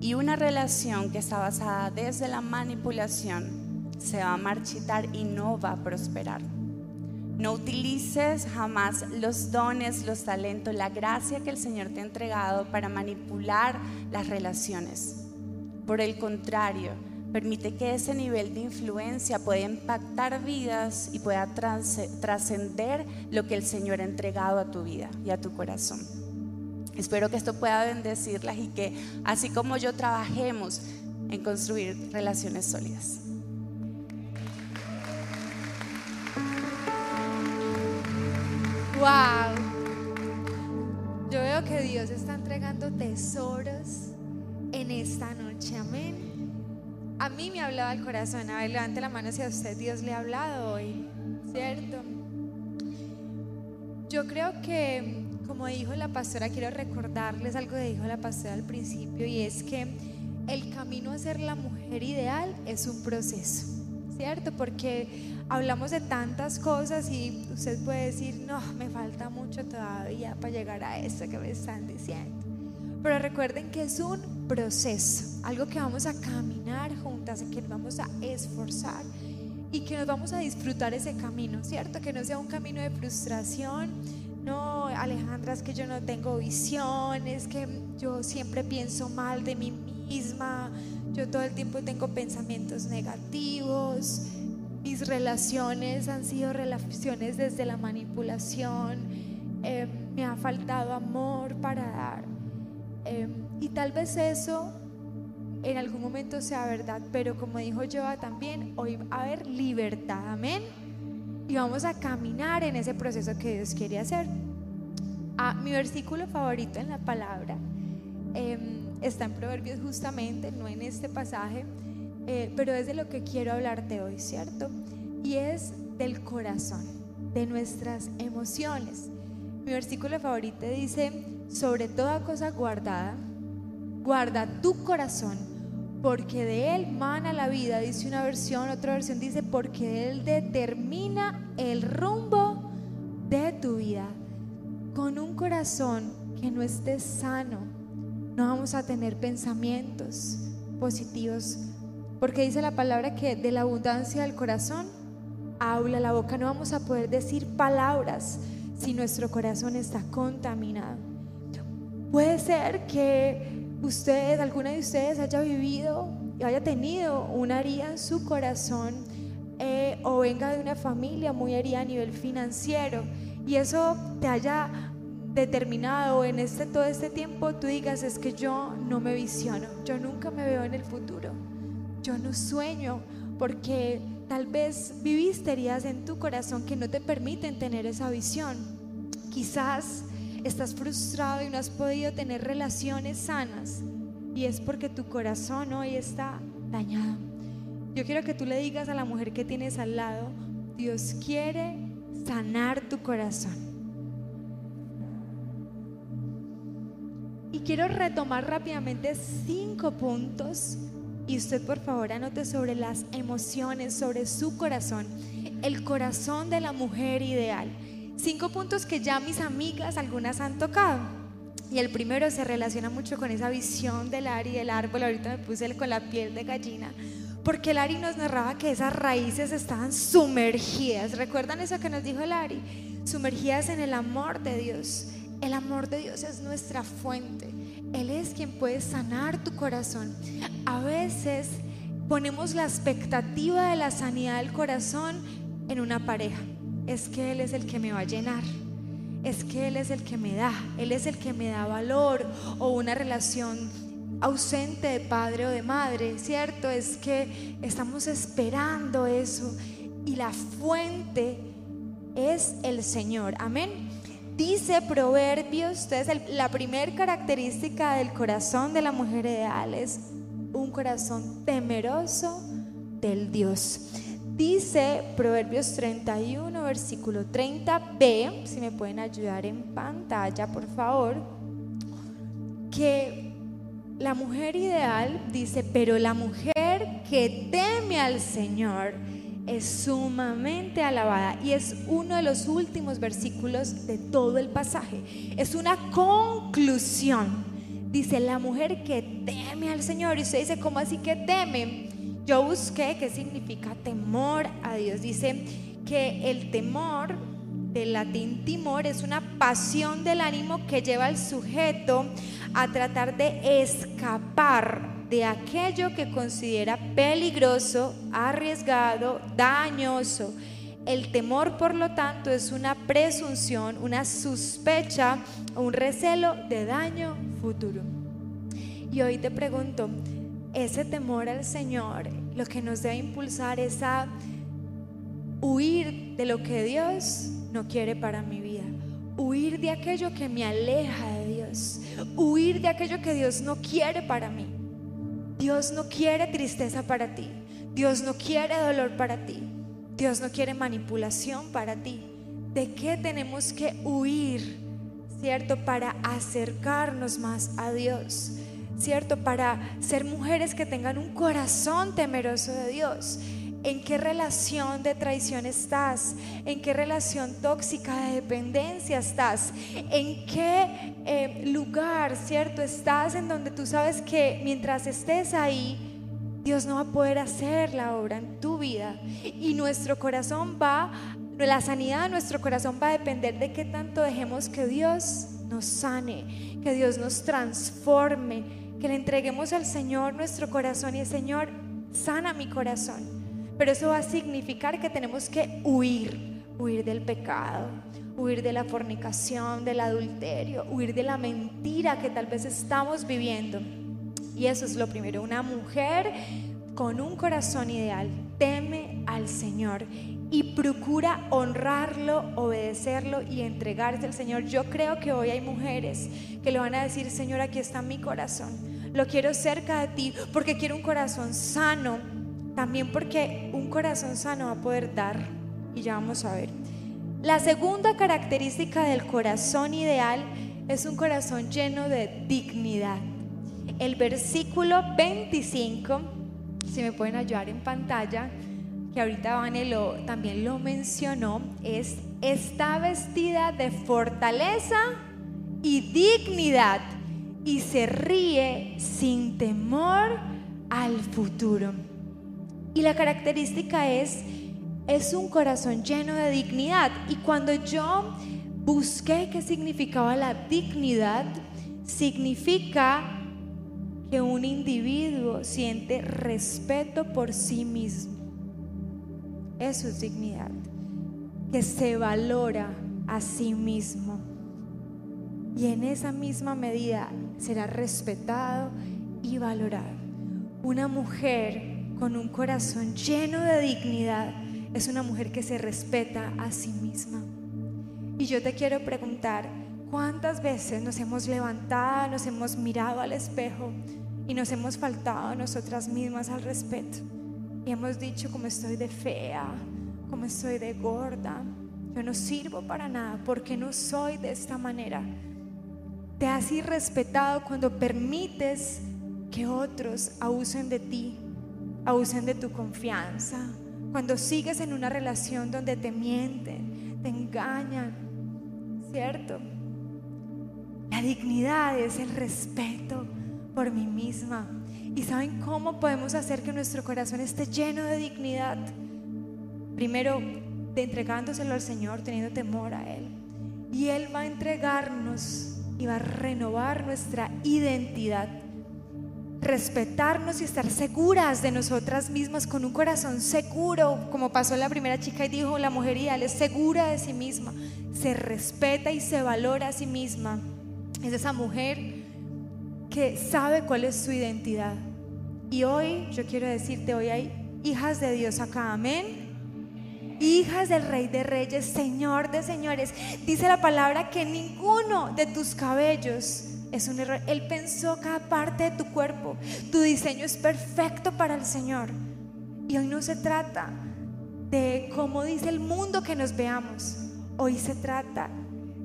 Y una relación que está basada desde la manipulación se va a marchitar y no va a prosperar. No utilices jamás los dones, los talentos, la gracia que el Señor te ha entregado para manipular las relaciones. Por el contrario, permite que ese nivel de influencia pueda impactar vidas y pueda trascender lo que el Señor ha entregado a tu vida y a tu corazón. Espero que esto pueda bendecirlas y que así como yo trabajemos en construir relaciones sólidas. Wow. Yo veo que Dios está entregando tesoros en esta noche. Amén. A mí me ha hablado el corazón. A ver, levante la mano si a usted Dios le ha hablado hoy. ¿Cierto? Yo creo que, como dijo la pastora, quiero recordarles algo que dijo la pastora al principio y es que el camino a ser la mujer ideal es un proceso. ¿Cierto? Porque hablamos de tantas cosas y usted puede decir, no, me falta mucho todavía para llegar a eso que me están diciendo. Pero recuerden que es un proceso, algo que vamos a caminar juntas, que nos vamos a esforzar y que nos vamos a disfrutar ese camino, ¿cierto? Que no sea un camino de frustración. No, Alejandra, es que yo no tengo visión, es que yo siempre pienso mal de mí misma, yo todo el tiempo tengo pensamientos negativos mis relaciones han sido relaciones desde la manipulación, eh, me ha faltado amor para dar. Eh, y tal vez eso en algún momento sea verdad, pero como dijo Joa también, hoy va a haber libertad, amén. Y vamos a caminar en ese proceso que Dios quiere hacer. Ah, mi versículo favorito en la palabra em, está en Proverbios justamente, no en este pasaje, eh, pero es de lo que quiero hablarte hoy, ¿cierto? Y es del corazón, de nuestras emociones. Mi versículo favorito dice, sobre toda cosa guardada, guarda tu corazón, porque de él mana la vida, dice una versión, otra versión dice, porque él determina el rumbo de tu vida. Con un corazón que no esté sano, no vamos a tener pensamientos positivos porque dice la palabra que de la abundancia del corazón habla la boca. No vamos a poder decir palabras si nuestro corazón está contaminado. Puede ser que usted, alguna de ustedes haya vivido y haya tenido una herida en su corazón eh, o venga de una familia muy herida a nivel financiero y eso te haya determinado en este todo este tiempo tú digas es que yo no me visiono, yo nunca me veo en el futuro yo no sueño porque tal vez viviste heridas en tu corazón que no te permiten tener esa visión. Quizás estás frustrado y no has podido tener relaciones sanas y es porque tu corazón hoy está dañado. Yo quiero que tú le digas a la mujer que tienes al lado, Dios quiere sanar tu corazón. Y quiero retomar rápidamente cinco puntos y usted por favor anote sobre las emociones, sobre su corazón, el corazón de la mujer ideal. Cinco puntos que ya mis amigas, algunas han tocado. Y el primero se relaciona mucho con esa visión del Ari del árbol. Ahorita me puse con la piel de gallina. Porque el Ari nos narraba que esas raíces estaban sumergidas. ¿Recuerdan eso que nos dijo el Ari? Sumergidas en el amor de Dios. El amor de Dios es nuestra fuente. Él es quien puede sanar tu corazón. A veces ponemos la expectativa de la sanidad del corazón en una pareja. Es que Él es el que me va a llenar. Es que Él es el que me da. Él es el que me da valor o una relación ausente de padre o de madre, ¿cierto? Es que estamos esperando eso y la fuente es el Señor. Amén. Dice Proverbios, ustedes, la primera característica del corazón de la mujer ideal es un corazón temeroso del Dios. Dice Proverbios 31, versículo 30b, si me pueden ayudar en pantalla, por favor, que la mujer ideal dice, pero la mujer que teme al Señor, es sumamente alabada y es uno de los últimos versículos de todo el pasaje. Es una conclusión. Dice, la mujer que teme al Señor. Y usted dice, ¿cómo así que teme? Yo busqué qué significa temor a Dios. Dice que el temor, del latín timor, es una pasión del ánimo que lleva al sujeto a tratar de escapar de aquello que considera peligroso, arriesgado, dañoso. El temor, por lo tanto, es una presunción, una sospecha, un recelo de daño futuro. Y hoy te pregunto, ese temor al Señor lo que nos debe impulsar es a huir de lo que Dios no quiere para mi vida, huir de aquello que me aleja de Dios, huir de aquello que Dios no quiere para mí. Dios no quiere tristeza para ti. Dios no quiere dolor para ti. Dios no quiere manipulación para ti. ¿De qué tenemos que huir? ¿Cierto? Para acercarnos más a Dios. ¿Cierto? Para ser mujeres que tengan un corazón temeroso de Dios. ¿En qué relación de traición estás? ¿En qué relación tóxica de dependencia estás? ¿En qué eh, lugar, cierto, estás en donde tú sabes que mientras estés ahí, Dios no va a poder hacer la obra en tu vida? Y nuestro corazón va, la sanidad de nuestro corazón va a depender de qué tanto dejemos que Dios nos sane, que Dios nos transforme, que le entreguemos al Señor nuestro corazón y el Señor sana mi corazón. Pero eso va a significar que tenemos que huir, huir del pecado, huir de la fornicación, del adulterio, huir de la mentira que tal vez estamos viviendo. Y eso es lo primero, una mujer con un corazón ideal teme al Señor y procura honrarlo, obedecerlo y entregarse al Señor. Yo creo que hoy hay mujeres que le van a decir, Señor, aquí está mi corazón. Lo quiero cerca de ti porque quiero un corazón sano, también porque un corazón sano va a poder dar y ya vamos a ver. La segunda característica del corazón ideal es un corazón lleno de dignidad. El versículo 25, si me pueden ayudar en pantalla, que ahorita Vane también lo mencionó, es está vestida de fortaleza y dignidad y se ríe sin temor al futuro. Y la característica es, es un corazón lleno de dignidad. Y cuando yo busqué qué significaba la dignidad, significa que un individuo siente respeto por sí mismo. Eso es dignidad. Que se valora a sí mismo. Y en esa misma medida será respetado y valorado. Una mujer con un corazón lleno de dignidad es una mujer que se respeta a sí misma. Y yo te quiero preguntar, ¿cuántas veces nos hemos levantado, nos hemos mirado al espejo y nos hemos faltado a nosotras mismas al respeto? Y hemos dicho como estoy de fea, como estoy de gorda, yo no sirvo para nada porque no soy de esta manera. Te has irrespetado cuando permites que otros abusen de ti abusen de tu confianza, cuando sigues en una relación donde te mienten, te engañan, ¿cierto? La dignidad es el respeto por mí misma. ¿Y saben cómo podemos hacer que nuestro corazón esté lleno de dignidad? Primero, entregándoselo al Señor, teniendo temor a Él. Y Él va a entregarnos y va a renovar nuestra identidad respetarnos y estar seguras de nosotras mismas con un corazón seguro, como pasó la primera chica y dijo, la mujer ideal es segura de sí misma, se respeta y se valora a sí misma. Es esa mujer que sabe cuál es su identidad. Y hoy yo quiero decirte, hoy hay hijas de Dios acá, amén. Hijas del Rey de Reyes, Señor de Señores. Dice la palabra que ninguno de tus cabellos es un error. Él pensó cada parte de tu cuerpo. Tu diseño es perfecto para el Señor. Y hoy no se trata de cómo dice el mundo que nos veamos. Hoy se trata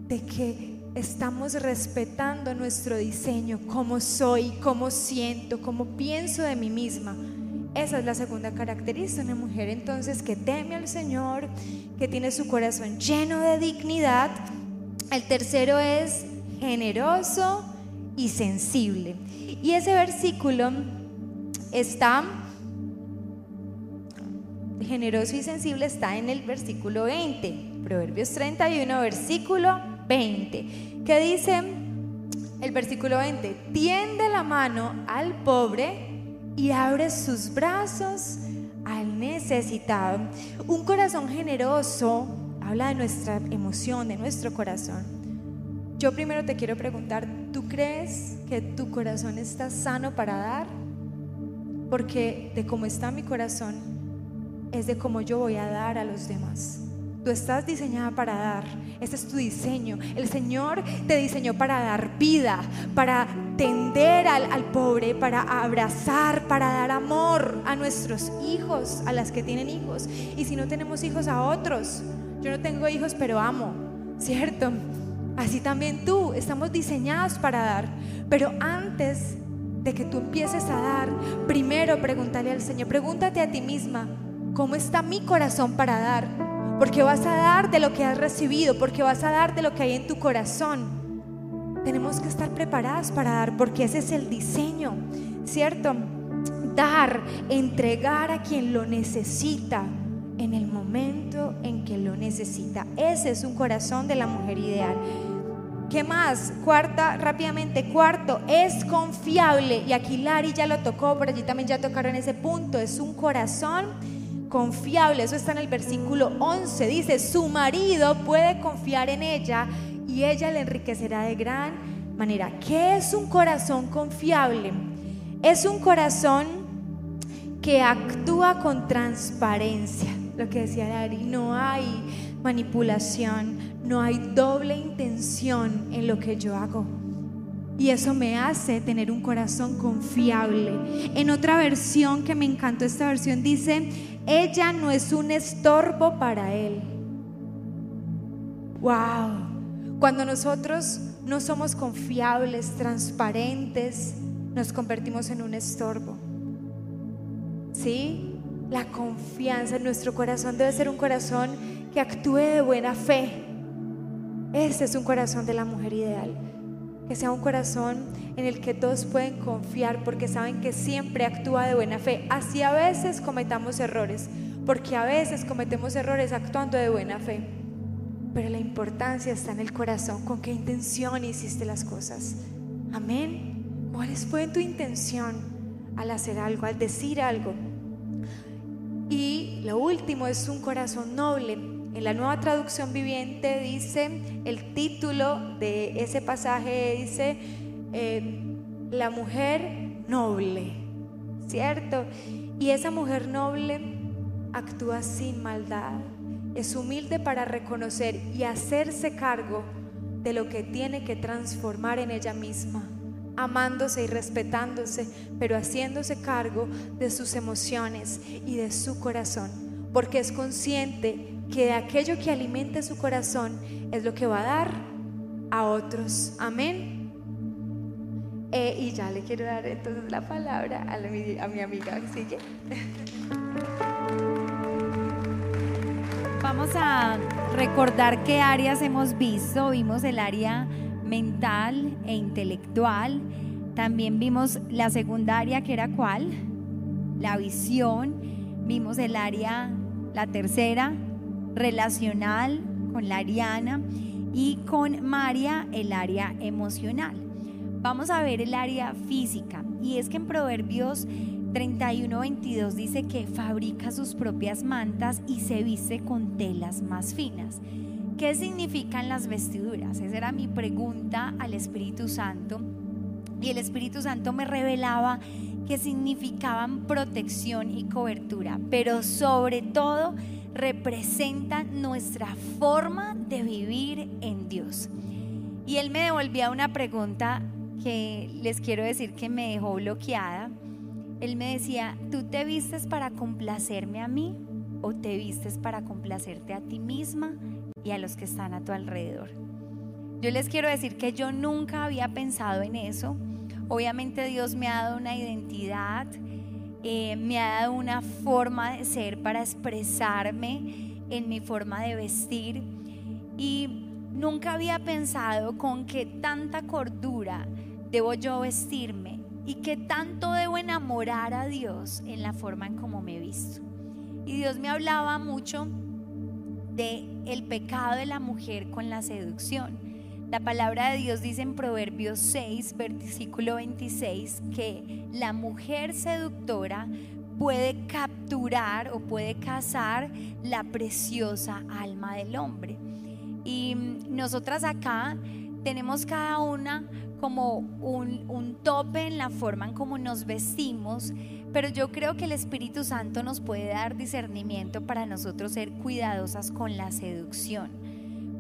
de que estamos respetando nuestro diseño, cómo soy, cómo siento, cómo pienso de mí misma. Esa es la segunda característica una mujer entonces que teme al Señor, que tiene su corazón lleno de dignidad. El tercero es generoso y sensible. Y ese versículo está generoso y sensible está en el versículo 20. Proverbios 31, versículo 20. Que dice el versículo 20, tiende la mano al pobre y abre sus brazos al necesitado. Un corazón generoso habla de nuestra emoción, de nuestro corazón. Yo primero te quiero preguntar, ¿tú crees que tu corazón está sano para dar? Porque de cómo está mi corazón es de cómo yo voy a dar a los demás. Tú estás diseñada para dar. Ese es tu diseño. El Señor te diseñó para dar vida, para tender al, al, pobre, para abrazar, para dar amor a nuestros hijos, a las que tienen hijos. Y si no tenemos hijos, a otros. Yo no tengo hijos, pero amo, ¿cierto? Así también tú. Estamos diseñados para dar. Pero antes de que tú empieces a dar, primero pregúntale al Señor, pregúntate a ti misma, ¿cómo está mi corazón para dar? Porque vas a dar de lo que has recibido, porque vas a dar de lo que hay en tu corazón. Tenemos que estar preparadas para dar, porque ese es el diseño, ¿cierto? Dar, entregar a quien lo necesita en el momento en que lo necesita. Ese es un corazón de la mujer ideal. ¿Qué más? Cuarta, rápidamente, cuarto, es confiable. Y aquí Lari ya lo tocó, por allí también ya tocaron ese punto. Es un corazón confiable. Eso está en el versículo 11. Dice, su marido puede confiar en ella y ella le enriquecerá de gran manera. ¿Qué es un corazón confiable? Es un corazón que actúa con transparencia. Lo que decía Ari, no hay manipulación, no hay doble intención en lo que yo hago. Y eso me hace tener un corazón confiable. En otra versión que me encantó esta versión dice, ella no es un estorbo para él. Wow. Cuando nosotros no somos confiables, transparentes, nos convertimos en un estorbo. ¿Sí? La confianza en nuestro corazón debe ser un corazón que actúe de buena fe. Ese es un corazón de la mujer ideal que sea un corazón en el que todos pueden confiar porque saben que siempre actúa de buena fe. Así a veces cometamos errores, porque a veces cometemos errores actuando de buena fe. Pero la importancia está en el corazón, con qué intención hiciste las cosas. Amén. ¿Cuál fue tu intención al hacer algo, al decir algo? Y lo último es un corazón noble en la nueva traducción viviente dice, el título de ese pasaje dice, eh, la mujer noble, ¿cierto? Y esa mujer noble actúa sin maldad, es humilde para reconocer y hacerse cargo de lo que tiene que transformar en ella misma, amándose y respetándose, pero haciéndose cargo de sus emociones y de su corazón, porque es consciente que aquello que alimente su corazón es lo que va a dar a otros. Amén. Eh, y ya le quiero dar entonces la palabra a, a mi amiga. Sigue. Vamos a recordar qué áreas hemos visto. Vimos el área mental e intelectual. También vimos la segunda área que era cuál? La visión. Vimos el área, la tercera, relacional con la Ariana y con María el área emocional. Vamos a ver el área física y es que en Proverbios 31-22 dice que fabrica sus propias mantas y se viste con telas más finas. ¿Qué significan las vestiduras? Esa era mi pregunta al Espíritu Santo. Y el Espíritu Santo me revelaba que significaban protección y cobertura, pero sobre todo representan nuestra forma de vivir en Dios. Y él me devolvía una pregunta que les quiero decir que me dejó bloqueada. Él me decía, ¿tú te vistes para complacerme a mí o te vistes para complacerte a ti misma y a los que están a tu alrededor? Yo les quiero decir que yo nunca había pensado en eso. Obviamente Dios me ha dado una identidad, eh, me ha dado una forma de ser para expresarme en mi forma de vestir y nunca había pensado con qué tanta cordura debo yo vestirme y qué tanto debo enamorar a Dios en la forma en cómo me he visto. y Dios me hablaba mucho de el pecado de la mujer con la seducción. La palabra de Dios dice en Proverbios 6, versículo 26, que la mujer seductora puede capturar o puede cazar la preciosa alma del hombre. Y nosotras acá tenemos cada una como un, un, tope en la forma en cómo nos vestimos, pero yo creo que el Espíritu Santo nos puede dar discernimiento para nosotros ser cuidadosas con la seducción.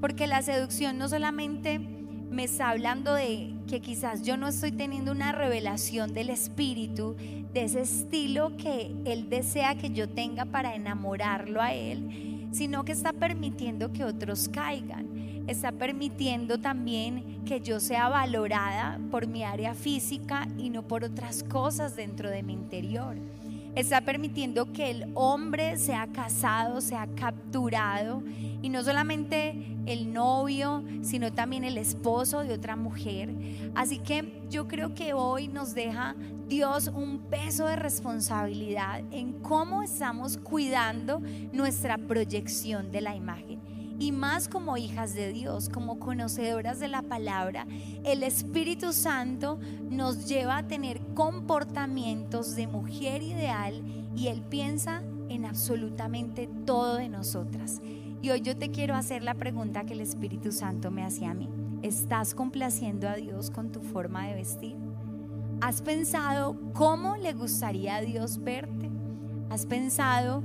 Porque la seducción no solamente me está hablando de que quizás yo no estoy teniendo una revelación del Espíritu, de ese estilo que Él desea que yo tenga para enamorarlo a Él, sino que está permitiendo que otros caigan está permitiendo también que yo sea valorada por mi área física y no por otras cosas dentro de mi interior. Está permitiendo que el hombre sea casado, sea capturado y no solamente el novio, sino también el esposo de otra mujer. Así que yo creo que hoy nos deja Dios un peso de responsabilidad en cómo estamos cuidando nuestra proyección de la imagen y más como hijas de Dios, como conocedoras de la palabra, el Espíritu Santo nos lleva a tener comportamientos de mujer ideal y Él piensa en absolutamente todo de nosotras. Y hoy yo te quiero hacer la pregunta que el Espíritu Santo me hacía a mí. ¿Estás complaciendo a Dios con tu forma de vestir? ¿Has pensado cómo le gustaría a Dios verte? ¿Has pensado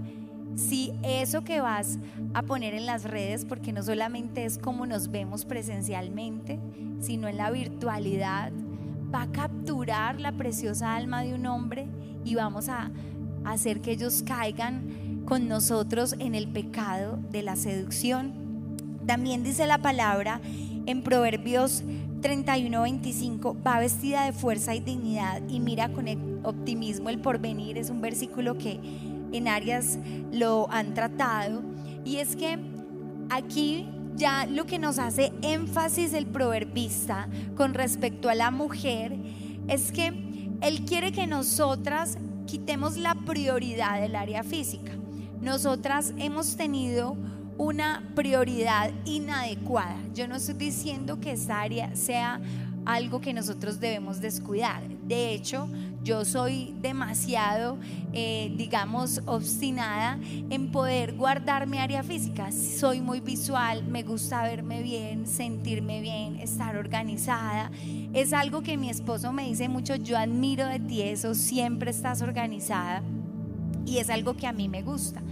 si eso que vas a poner en las redes, porque no solamente es como nos vemos presencialmente, sino en la virtualidad, va a capturar la preciosa alma de un hombre y vamos a hacer que ellos caigan con nosotros en el pecado de la seducción. También dice la palabra en Proverbios 31, 25, va vestida de fuerza y dignidad y mira con optimismo el porvenir. Es un versículo que en áreas lo han tratado. Y es que aquí ya lo que nos hace énfasis el proverbista con respecto a la mujer es que él quiere que nosotras quitemos la prioridad del área física. Nosotras hemos tenido una prioridad inadecuada. Yo no estoy diciendo que esa área sea algo que nosotros debemos descuidar. De hecho, yo soy demasiado, eh, digamos, obstinada en poder guardar mi área física. Soy muy visual, me gusta verme bien, sentirme bien, estar organizada. Es algo que mi esposo me dice mucho, yo admiro de ti eso, siempre estás organizada. Y es algo que a mí me gusta.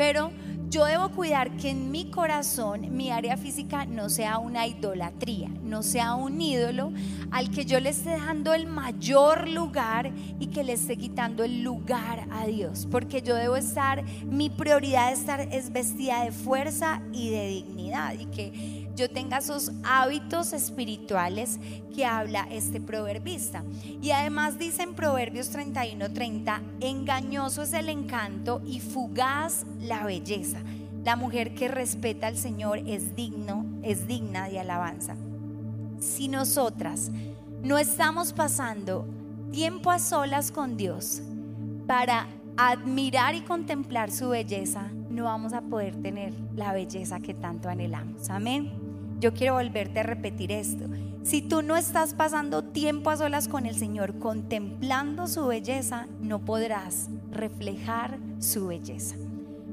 Pero yo debo cuidar que en mi corazón mi área física no sea una idolatría, no sea un ídolo al que yo le esté dando el mayor lugar y que le esté quitando el lugar a Dios. Porque yo debo estar, mi prioridad estar, es vestida de fuerza y de dignidad y que yo tenga esos hábitos espirituales que habla este proverbista. Y además dice en Proverbios 31:30, engañoso es el encanto y fugaz la belleza. La mujer que respeta al Señor es digno, es digna de alabanza. Si nosotras no estamos pasando tiempo a solas con Dios para admirar y contemplar su belleza, no vamos a poder tener la belleza que tanto anhelamos. Amén. Yo quiero volverte a repetir esto. Si tú no estás pasando tiempo a solas con el Señor, contemplando su belleza, no podrás reflejar su belleza.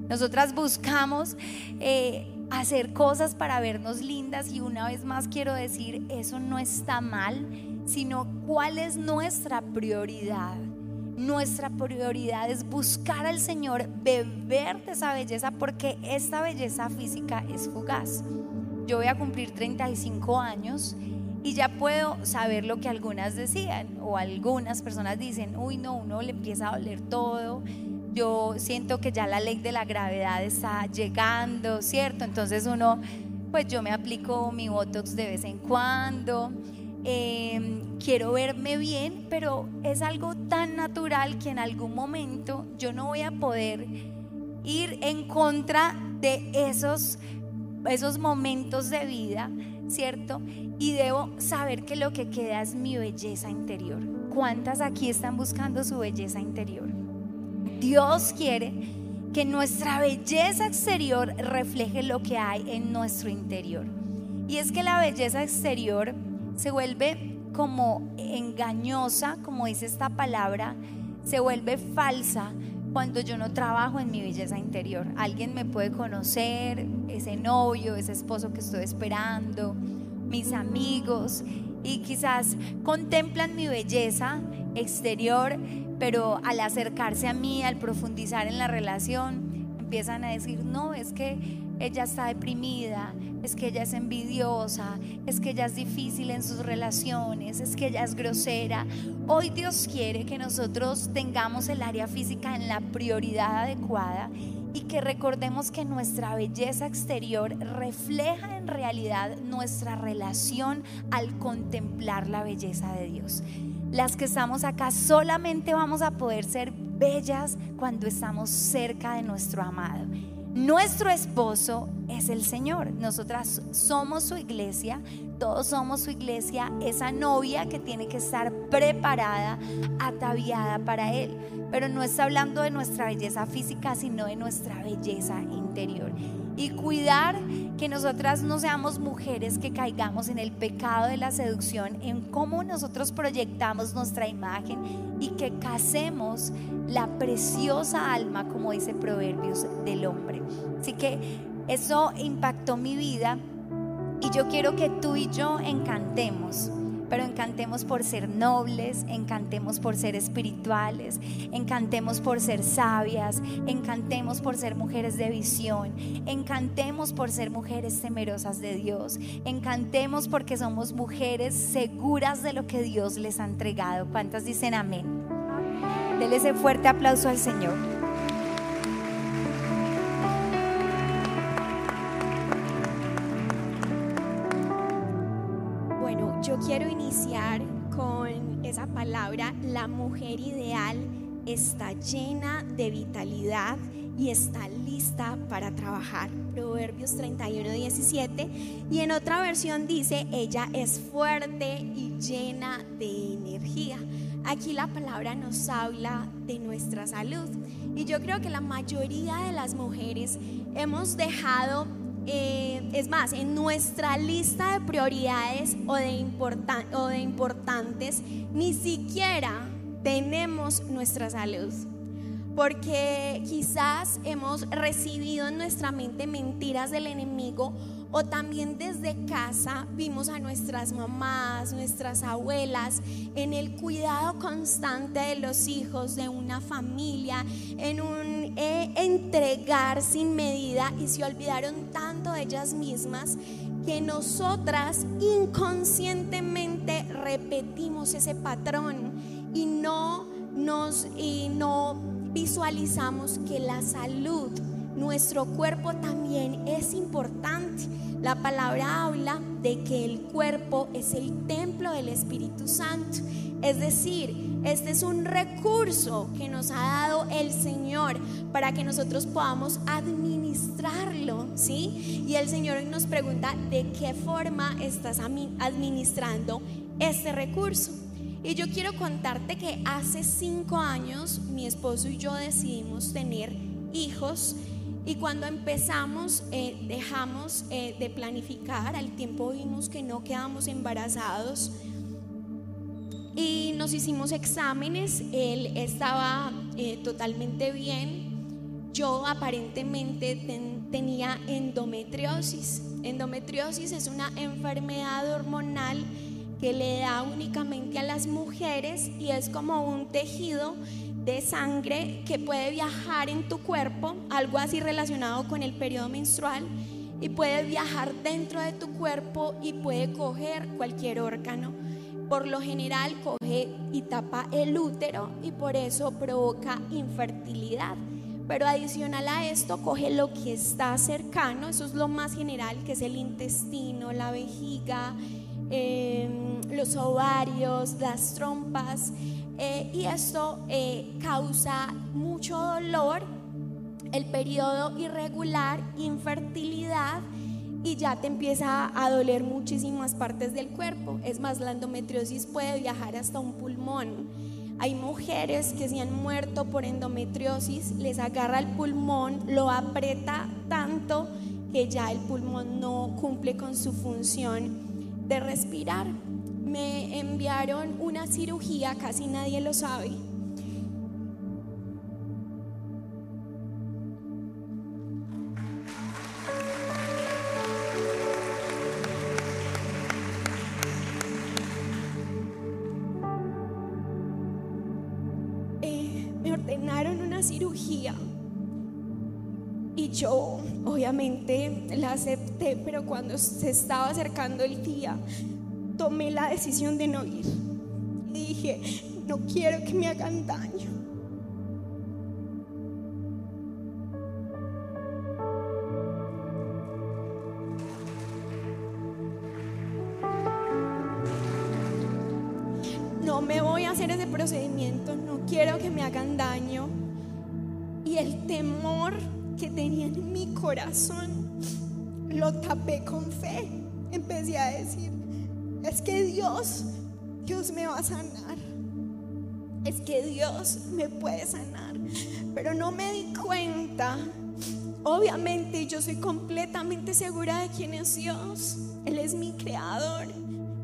Nosotras buscamos eh, hacer cosas para vernos lindas y una vez más quiero decir, eso no está mal, sino cuál es nuestra prioridad. Nuestra prioridad es buscar al Señor, beber de esa belleza, porque esta belleza física es fugaz yo voy a cumplir 35 años y ya puedo saber lo que algunas decían o algunas personas dicen, uy no, uno le empieza a doler todo, yo siento que ya la ley de la gravedad está llegando, ¿cierto? Entonces uno, pues yo me aplico mi Botox de vez en cuando, em, quiero verme bien, pero es algo tan natural que en algún momento yo no voy a poder ir en contra de esos esos momentos de vida, ¿cierto? Y debo saber que lo que queda es mi belleza interior. ¿Cuántas aquí están buscando su belleza interior? Dios quiere que nuestra belleza exterior refleje lo que hay en nuestro interior. Y es que la belleza exterior se vuelve como engañosa, como dice esta palabra, se vuelve falsa cuando yo no trabajo en mi belleza interior. Alguien me puede conocer, ese novio, ese esposo que estoy esperando, mis amigos, y quizás contemplan mi belleza exterior, pero al acercarse a mí, al profundizar en la relación, empiezan a decir, no, es que ella está deprimida, es que ella es envidiosa, es que ella es difícil en sus relaciones, es que ella es grosera. Hoy Dios quiere que nosotros tengamos el área física en la prioridad adecuada y que recordemos que nuestra belleza exterior refleja en realidad nuestra relación al contemplar la belleza de Dios. Las que estamos acá solamente vamos a poder ser bellas cuando estamos cerca de nuestro amado. Nuestro esposo es el Señor. Nosotras somos su iglesia, todos somos su iglesia, esa novia que tiene que estar preparada, ataviada para Él. Pero no está hablando de nuestra belleza física, sino de nuestra belleza interior y cuidar que nosotras no seamos mujeres que caigamos en el pecado de la seducción, en cómo nosotros proyectamos nuestra imagen y que casemos la preciosa alma, como dice Proverbios, del hombre. Así que eso impactó mi vida y yo quiero que tú y yo encantemos pero encantemos por ser nobles, encantemos por ser espirituales, encantemos por ser sabias, encantemos por ser mujeres de visión, encantemos por ser mujeres temerosas de Dios, encantemos porque somos mujeres seguras de lo que Dios les ha entregado. ¿Cuántas dicen amén? Dele ese fuerte aplauso al Señor. Quiero iniciar con esa palabra, la mujer ideal está llena de vitalidad y está lista para trabajar. Proverbios 31, 17. Y en otra versión dice, ella es fuerte y llena de energía. Aquí la palabra nos habla de nuestra salud. Y yo creo que la mayoría de las mujeres hemos dejado eh, es más, en nuestra lista de prioridades o de, o de importantes, ni siquiera tenemos nuestra salud. Porque quizás hemos recibido en nuestra mente mentiras del enemigo o también desde casa vimos a nuestras mamás, nuestras abuelas en el cuidado constante de los hijos, de una familia, en un eh, entregar sin medida y se olvidaron tanto de ellas mismas que nosotras inconscientemente repetimos ese patrón y no nos y no visualizamos que la salud nuestro cuerpo también es importante. La palabra habla de que el cuerpo es el templo del Espíritu Santo. Es decir, este es un recurso que nos ha dado el Señor para que nosotros podamos administrarlo, ¿sí? Y el Señor nos pregunta de qué forma estás administrando este recurso. Y yo quiero contarte que hace cinco años mi esposo y yo decidimos tener hijos y cuando empezamos, eh, dejamos eh, de planificar, al tiempo vimos que no quedamos embarazados y nos hicimos exámenes, él estaba eh, totalmente bien, yo aparentemente tenía endometriosis. Endometriosis es una enfermedad hormonal que le da únicamente a las mujeres y es como un tejido de sangre que puede viajar en tu cuerpo, algo así relacionado con el periodo menstrual, y puede viajar dentro de tu cuerpo y puede coger cualquier órgano. Por lo general coge y tapa el útero y por eso provoca infertilidad. Pero adicional a esto, coge lo que está cercano, eso es lo más general, que es el intestino, la vejiga, em, los ovarios, las trompas, eh, y esto eh, causa mucho dolor, el periodo irregular, infertilidad y ya te empieza a doler muchísimas partes del cuerpo. Es más, la endometriosis puede viajar hasta un pulmón. Hay mujeres que se han muerto por endometriosis, les agarra el pulmón, lo aprieta tanto que ya el pulmón no cumple con su función de respirar. Me enviaron una cirugía, casi nadie lo sabe. Eh, me ordenaron una cirugía y yo obviamente la acepté, pero cuando se estaba acercando el día, tomé la decisión de no ir. Y dije, no quiero que me hagan daño. No me voy a hacer ese procedimiento, no quiero que me hagan daño. Y el temor que tenía en mi corazón lo tapé con fe. Empecé a decir, es que Dios, Dios me va a sanar. Es que Dios me puede sanar. Pero no me di cuenta. Obviamente yo soy completamente segura de quién es Dios. Él es mi creador.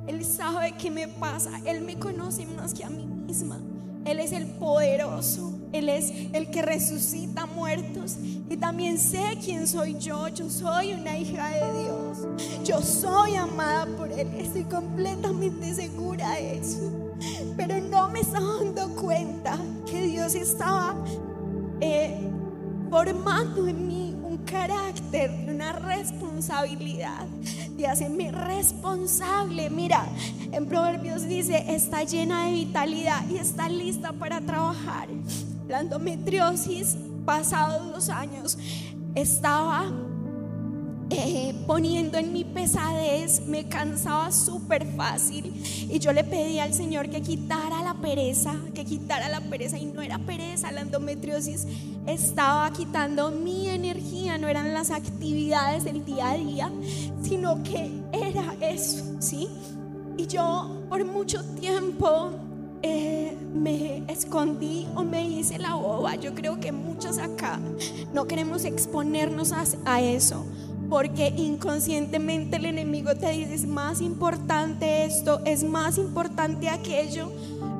Él sabe qué me pasa. Él me conoce más que a mí misma. Él es el poderoso. Él es el que resucita muertos. Y también sé quién soy yo. Yo soy una hija de Dios. Yo soy amada por Él. Estoy completamente segura de eso. Pero no me estaba dando cuenta que Dios estaba eh, formando en mí un carácter, una responsabilidad de hacerme responsable. Mira, en Proverbios dice, está llena de vitalidad y está lista para trabajar. La endometriosis, pasados los años, estaba eh, poniendo en mi pesadez, me cansaba súper fácil. Y yo le pedí al Señor que quitara la pereza, que quitara la pereza. Y no era pereza, la endometriosis estaba quitando mi energía, no eran las actividades del día a día, sino que era eso, ¿sí? Y yo por mucho tiempo eh, me escondí o me hice la boba. Yo creo que muchos acá no queremos exponernos a, eso porque inconscientemente el enemigo te dice es más importante esto, es más importante aquello,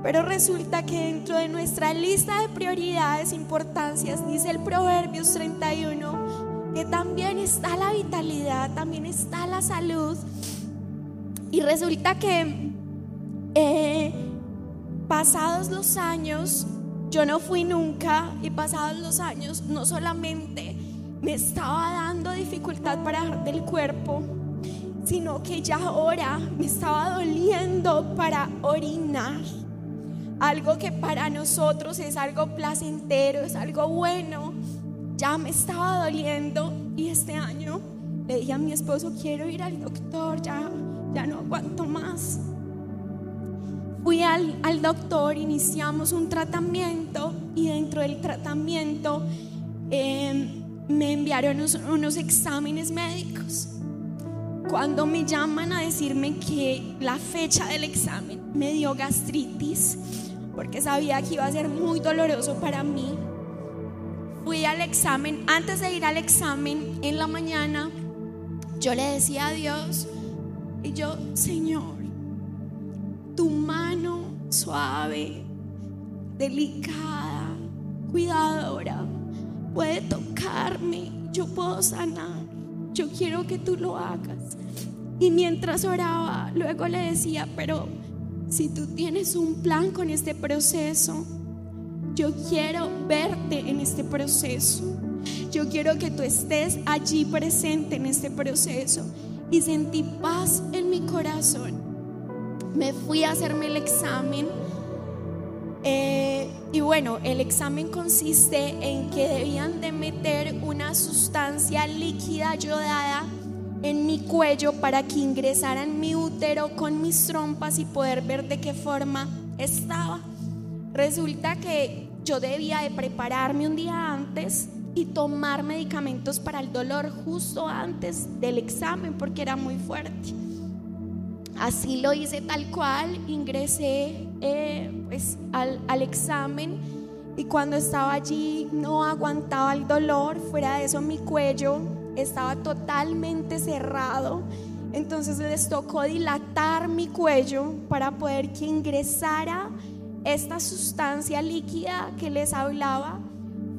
pero resulta que dentro de nuestra lista de prioridades, importancias, dice el Proverbios 31, que también está la vitalidad, también está la salud, y resulta que eh, pasados los años, yo no fui nunca, y pasados los años, no solamente me estaba dando dificultad para dejar del cuerpo, sino que ya ahora me estaba doliendo para orinar. Algo que para nosotros es algo placentero, es algo bueno, ya me estaba doliendo y este año le dije a mi esposo, quiero ir al doctor, ya, ya no aguanto más. Fui al, al doctor, iniciamos un tratamiento y dentro del tratamiento... Eh, me enviaron unos, unos, exámenes médicos. Cuando me llaman a decirme que la fecha del examen me dio gastritis, porque sabía que iba a ser muy doloroso para mí, fui al examen. Antes de ir al examen en la mañana, yo le decía a Dios, y yo, Señor, tu mano suave, delicada, cuidadora, puede tocarme, yo puedo sanar, yo quiero que tú lo hagas. Y mientras oraba, luego le decía, pero si tú tienes un plan con este proceso, yo quiero verte en este proceso. Yo quiero que tú estés allí presente en este proceso. Y sentí paz en mi corazón. Me fui a hacerme el examen. Eh, y bueno, el examen consiste en que debían de meter una sustancia líquida yodada en mi cuello para que ingresara en mi útero con mis trompas y poder ver de qué forma estaba. Resulta que yo debía de prepararme un día antes y tomar medicamentos para el dolor justo antes del examen porque era muy fuerte. Así lo hice tal cual, ingresé eh, pues, al, al examen y cuando estaba allí no aguantaba el dolor, fuera de eso mi cuello estaba totalmente cerrado. Entonces les tocó dilatar mi cuello para poder que ingresara esta sustancia líquida que les hablaba.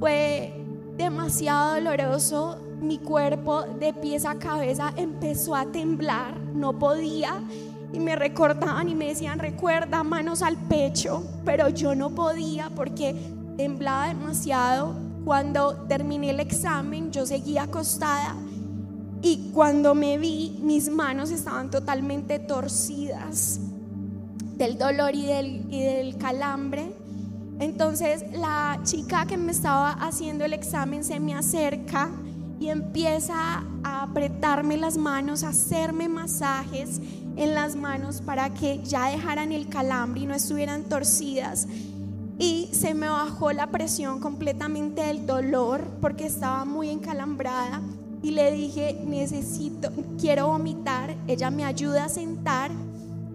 Fue demasiado doloroso. Mi cuerpo de pies a cabeza empezó a temblar. No podía. Y me recordaban y me decían, recuerda manos al pecho. Pero yo no podía porque temblaba demasiado. Cuando terminé el examen, yo seguía acostada y cuando me vi, mis manos estaban totalmente torcidas del dolor y del, y del calambre. Entonces la chica que me estaba haciendo el examen se me acerca y empieza a apretarme las manos, a hacerme masajes en las manos para que ya dejaran el calambre y no estuvieran torcidas. Y se me bajó la presión completamente del dolor porque estaba muy encalambrada y le dije, necesito, quiero vomitar. Ella me ayuda a sentar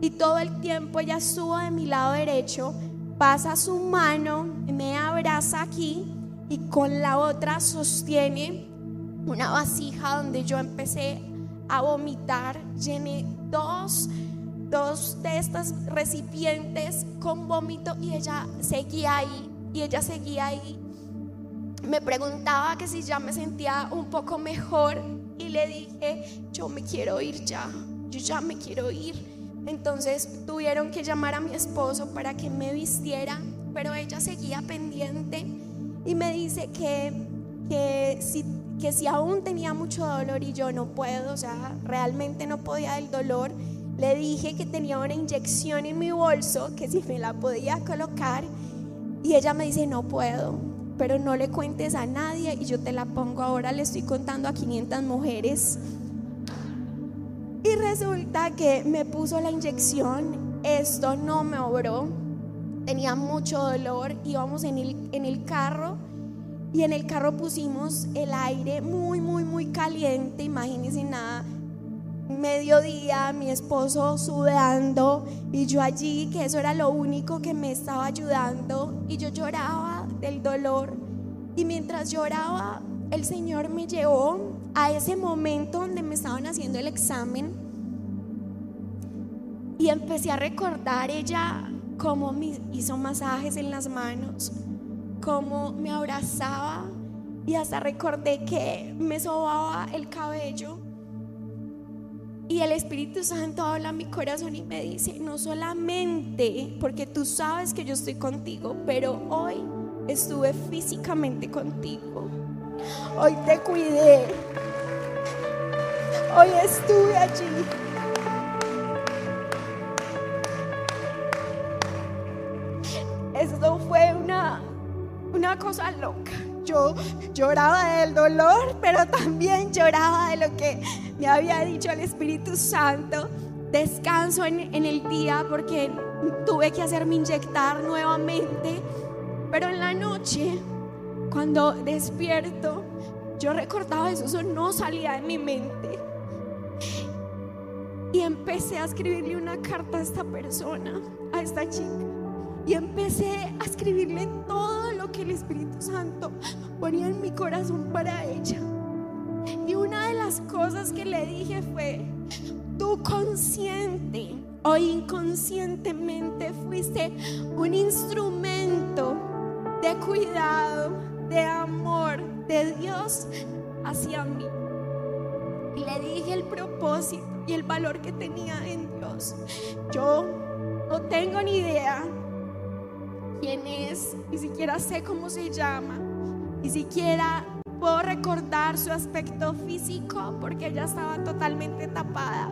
y todo el tiempo ella estuvo de mi lado derecho, pasa su mano, me abraza aquí y con la otra sostiene una vasija donde yo empecé a vomitar. Llené dos, dos de estas recipientes con vómito y ella seguía ahí, y ella seguía ahí me preguntaba que si ya me sentía un poco mejor y le dije, yo me quiero ir ya, yo ya me quiero ir. Entonces tuvieron que llamar a mi esposo para que me vistiera, pero ella seguía pendiente y me dice que, que, si, que si aún tenía mucho dolor y yo no puedo, o sea, realmente no podía del dolor, le dije que tenía una inyección en mi bolso, que si me la podía colocar, y ella me dice, no puedo, pero no le cuentes a nadie y yo te la pongo ahora, le estoy contando a 500 mujeres. Y resulta que me puso la inyección, esto no me obró, tenía mucho dolor, íbamos en el, en el carro y en el carro pusimos el aire muy, muy, muy caliente, imagínense nada, mediodía, mi esposo sudando y yo allí, que eso era lo único que me estaba ayudando. Y yo lloraba del dolor. Y mientras lloraba, el Señor me llevó a ese momento donde me estaban haciendo el examen. Y empecé a recordar ella cómo me hizo masajes en las manos, cómo me abrazaba y hasta recordé que me sobaba el cabello y el Espíritu Santo habla a mi corazón y me dice, no solamente porque tú sabes que yo estoy contigo, pero hoy estuve físicamente contigo. Hoy te cuidé. Hoy estuve allí. Una cosa loca. Yo lloraba del dolor, pero también lloraba de lo que me había dicho el Espíritu Santo, descanso en, el día porque tuve que hacerme inyectar nuevamente, pero en la noche, cuando despierto, yo recordaba eso, eso no salía de mi mente. Y empecé a escribirle una carta a esta persona, a esta chica. Y empecé a escribirle todo que el Espíritu Santo ponía en mi corazón para ella. Y una de las cosas que le dije fue, tú consciente o inconscientemente fuiste un instrumento de cuidado, de amor de Dios hacia mí. Y le dije el propósito y el valor que tenía en Dios. Yo no tengo ni idea quién es, ni siquiera sé cómo se llama, ni siquiera Puedo recordar su aspecto físico porque ella estaba totalmente tapada.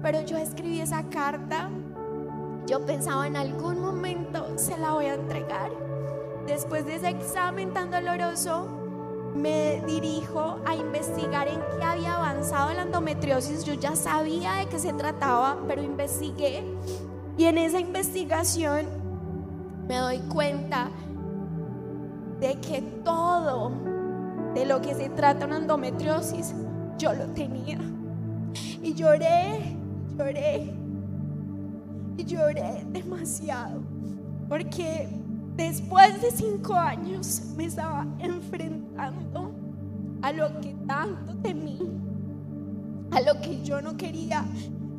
Pero yo escribí esa carta. Yo pensaba en algún momento se la voy a entregar. Después de ese examen tan doloroso, me dirijo a investigar en qué había avanzado la endometriosis. Yo ya sabía de qué se trataba, pero investigué. Y en esa investigación me doy cuenta de que todo de lo que se trata una endometriosis, yo lo tenía. Y lloré, lloré. y lloré demasiado porque después de cinco años me estaba enfrentando a lo que tanto temí, a lo que yo no quería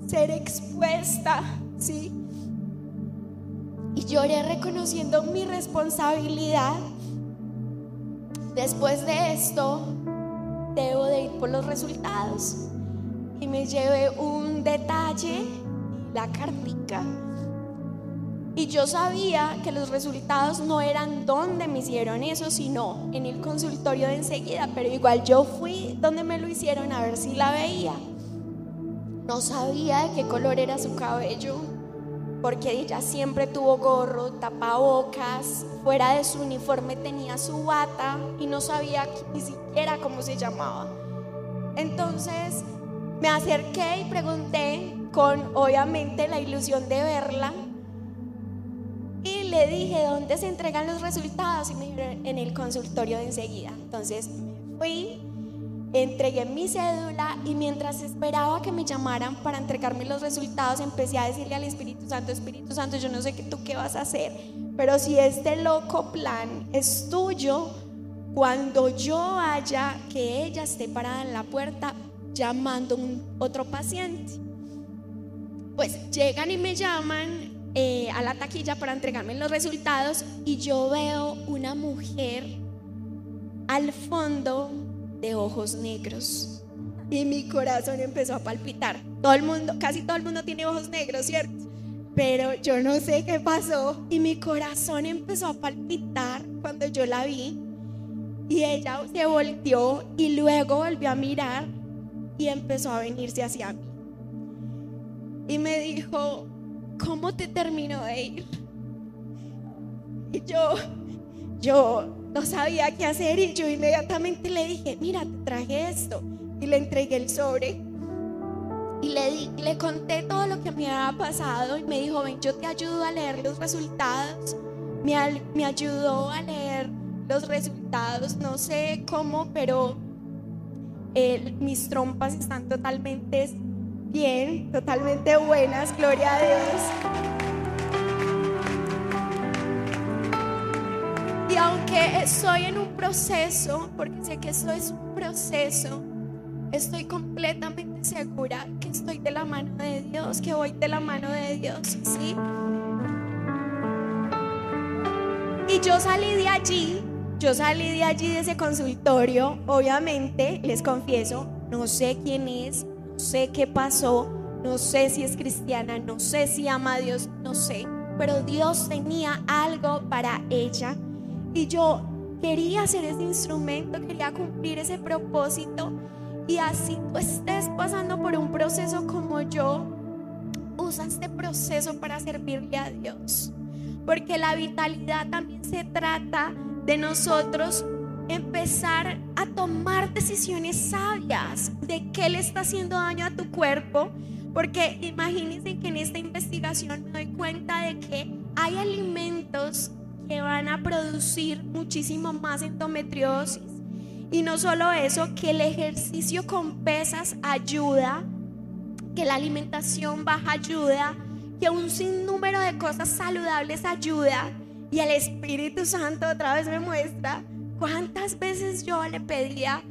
ser expuesta, ¿sí? Y lloré reconociendo mi responsabilidad. Después de esto, debo de ir por los resultados. Y me llevé un detalle, la cartica. Y yo sabía que los resultados no eran donde me hicieron eso, sino en el consultorio de enseguida. Pero igual yo fui donde me lo hicieron a ver si la veía. No sabía de qué color era su cabello, porque ella siempre tuvo gorro, tapabocas, fuera de su uniforme tenía su bata y no sabía ni siquiera cómo se llamaba. Entonces me acerqué y pregunté con obviamente la ilusión de verla y le dije dónde se entregan los resultados y me dijeron en el consultorio de enseguida. Entonces me fui entregué mi cédula y mientras esperaba que me llamaran para entregarme los resultados, empecé a decirle al Espíritu Santo, Espíritu Santo, yo no sé qué tú qué vas a hacer, pero si este loco plan es tuyo, cuando yo vaya, que ella esté parada en la puerta llamando a un otro paciente. Pues llegan y me llaman eh, a la taquilla para entregarme los resultados y yo veo una mujer al fondo de ojos negros. Y mi corazón empezó a palpitar. Todo el mundo, casi todo el mundo tiene ojos negros, ¿cierto? Pero yo no sé qué pasó y mi corazón empezó a palpitar cuando yo la vi. Y ella se volteó y luego volvió a mirar y empezó a venirse hacia mí. Y me dijo, ¿cómo te terminó de ir? Y yo, yo no sabía qué hacer y yo inmediatamente le dije, mira, te traje esto. Y le entregué el sobre. Y le, le conté todo lo que me había pasado y me dijo, ven, yo te ayudo a leer los resultados. Me, me ayudó a leer los resultados, no sé cómo, pero eh, mis trompas están totalmente bien, totalmente buenas, gloria a Dios. Y aunque estoy en un proceso, porque sé que esto es un proceso, estoy completamente segura que estoy de la mano de Dios, que voy de la mano de Dios, ¿sí? Y yo salí de allí, yo salí de allí de ese consultorio, obviamente, les confieso, no sé quién es, no sé qué pasó, no sé si es cristiana, no sé si ama a Dios, no sé, pero Dios tenía algo para ella y yo quería ser ese instrumento, quería cumplir ese propósito. Y así tú estés pasando por un proceso como yo, usa este proceso para servirle a Dios. Porque la vitalidad también se trata de nosotros empezar a tomar decisiones sabias de qué le está haciendo daño a tu cuerpo. Porque imagínense que en esta investigación me doy cuenta de que hay alimentos que van a producir muchísimo más endometriosis. Y no solo eso, que el ejercicio con pesas ayuda, que la alimentación baja ayuda, que un sinnúmero de cosas saludables ayuda. Y el Espíritu Santo otra vez me muestra cuántas veces yo le pedía,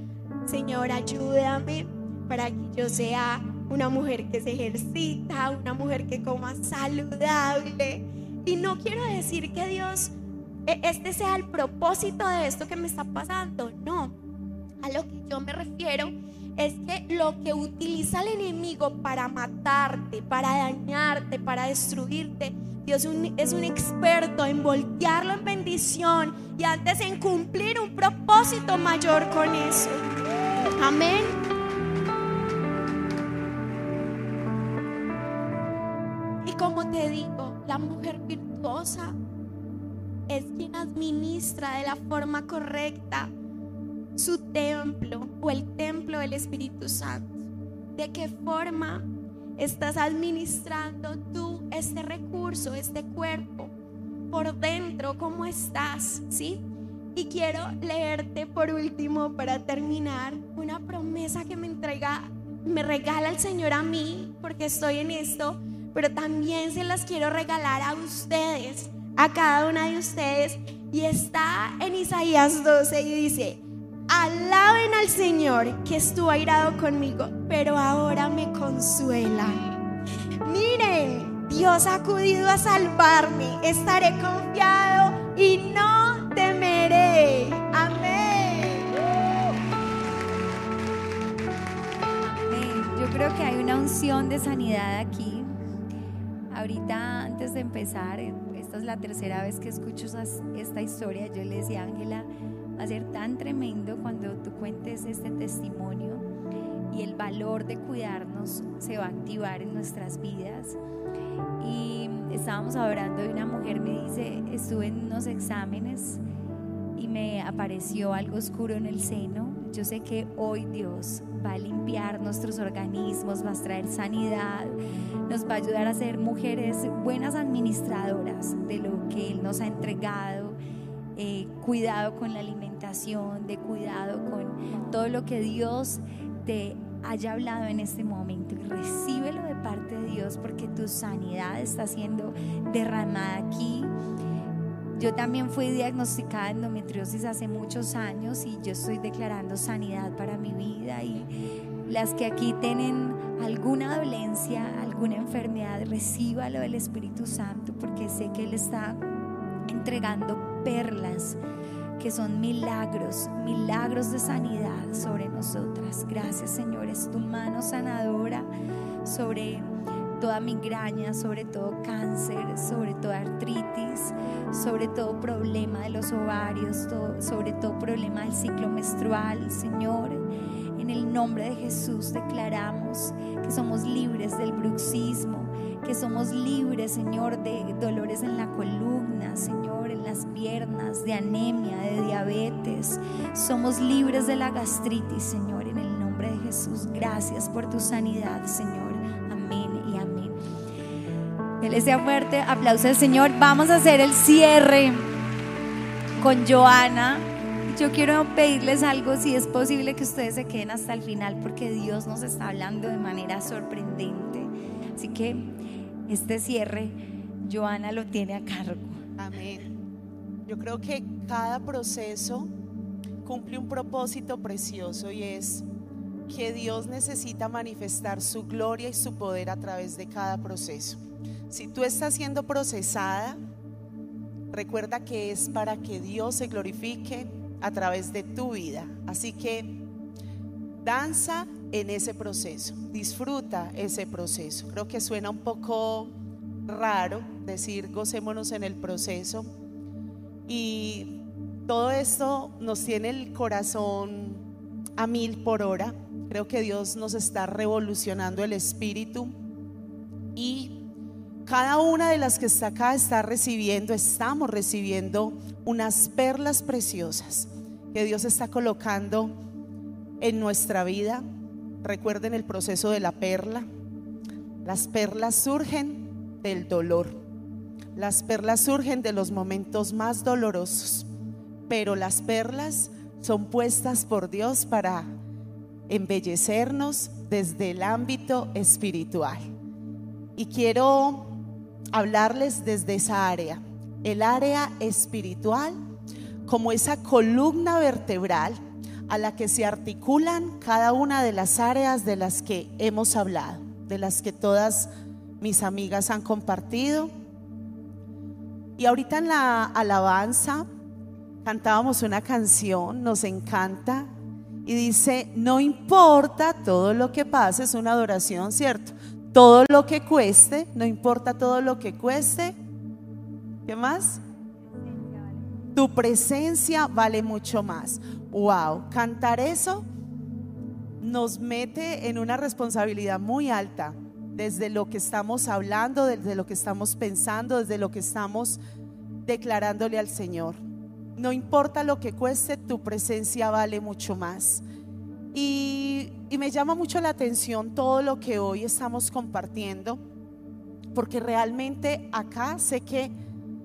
Señor, ayúdame para que yo sea una mujer que se ejercita, una mujer que coma saludable. Y no quiero decir que Dios este sea el propósito de esto que me está pasando. No, a lo que yo me refiero es que lo que utiliza el enemigo para matarte, para dañarte, para destruirte, Dios es un experto en voltearlo en bendición y antes en cumplir un propósito mayor con eso. Amén. Y como te digo, la mujer virtuosa es quien administra de la forma correcta su templo o el templo del Espíritu Santo. ¿De qué forma estás administrando tú este recurso, este cuerpo? Por dentro, ¿cómo estás? ¿Sí? Y quiero leerte por último para terminar una promesa que me entrega, me regala el Señor a mí, porque estoy en esto, pero también se las quiero regalar a ustedes, a cada una de ustedes. Y está en Isaías 12 y dice, alaben al Señor que estuvo airado conmigo, pero ahora me consuela. Miren, Dios ha acudido a salvarme, estaré confiado y no temeré. Amén. Yo creo que hay una unción de sanidad aquí. Ahorita, antes de empezar, esta es la tercera vez que escucho esta historia. Yo le decía Ángela, va a ser tan tremendo cuando tú cuentes este testimonio y el valor de cuidarnos se va a activar en nuestras vidas. Y estábamos hablando y una mujer me dice, estuve en unos exámenes y me apareció algo oscuro en el seno. Yo sé que hoy Dios va a limpiar nuestros organismos, va a traer sanidad, nos va a ayudar a ser mujeres buenas administradoras de lo que Él nos ha entregado, eh, cuidado con la alimentación, de cuidado con todo lo que Dios te haya hablado en este momento y recíbelo de parte de Dios porque tu sanidad está siendo derramada aquí. Yo también fui diagnosticada de endometriosis hace muchos años y yo estoy declarando sanidad para mi vida y las que aquí tienen alguna dolencia, alguna enfermedad, recíbalo del Espíritu Santo porque sé que Él está entregando perlas que son milagros, milagros de sanidad sobre nosotras. Gracias Señor, es tu mano sanadora sobre toda migraña, sobre todo cáncer, sobre toda artritis, sobre todo problema de los ovarios, sobre todo problema del ciclo menstrual, Señor. En el nombre de Jesús declaramos que somos libres del bruxismo, que somos libres, Señor, de dolores en la columna, Señor, en las piernas, de anemia, de diabetes. Somos libres de la gastritis, Señor, en el nombre de Jesús. Gracias por tu sanidad, Señor. Dele ese fuerte aplauso al Señor. Vamos a hacer el cierre con Joana. Yo quiero pedirles algo, si es posible que ustedes se queden hasta el final, porque Dios nos está hablando de manera sorprendente. Así que este cierre, Joana lo tiene a cargo. Amén. Yo creo que cada proceso cumple un propósito precioso y es que Dios necesita manifestar su gloria y su poder a través de cada proceso. Si tú estás siendo procesada, recuerda que es para que Dios se glorifique a través de tu vida. Así que danza en ese proceso, disfruta ese proceso. Creo que suena un poco raro decir gocémonos en el proceso y todo esto nos tiene el corazón a mil por hora. Creo que Dios nos está revolucionando el espíritu y cada una de las que está acá está recibiendo, estamos recibiendo unas perlas preciosas que Dios está colocando en nuestra vida. Recuerden el proceso de la perla. Las perlas surgen del dolor. Las perlas surgen de los momentos más dolorosos. Pero las perlas son puestas por Dios para embellecernos desde el ámbito espiritual. Y quiero hablarles desde esa área, el área espiritual, como esa columna vertebral a la que se articulan cada una de las áreas de las que hemos hablado, de las que todas mis amigas han compartido. Y ahorita en la alabanza cantábamos una canción, nos encanta, y dice, no importa todo lo que pase, es una adoración, ¿cierto? Todo lo que cueste, no importa todo lo que cueste. ¿Qué más? Tu presencia vale mucho más. Wow, cantar eso nos mete en una responsabilidad muy alta desde lo que estamos hablando, desde lo que estamos pensando, desde lo que estamos declarándole al Señor. No importa lo que cueste, tu presencia vale mucho más. Y, me llama mucho la atención todo lo que hoy estamos compartiendo, porque realmente acá sé que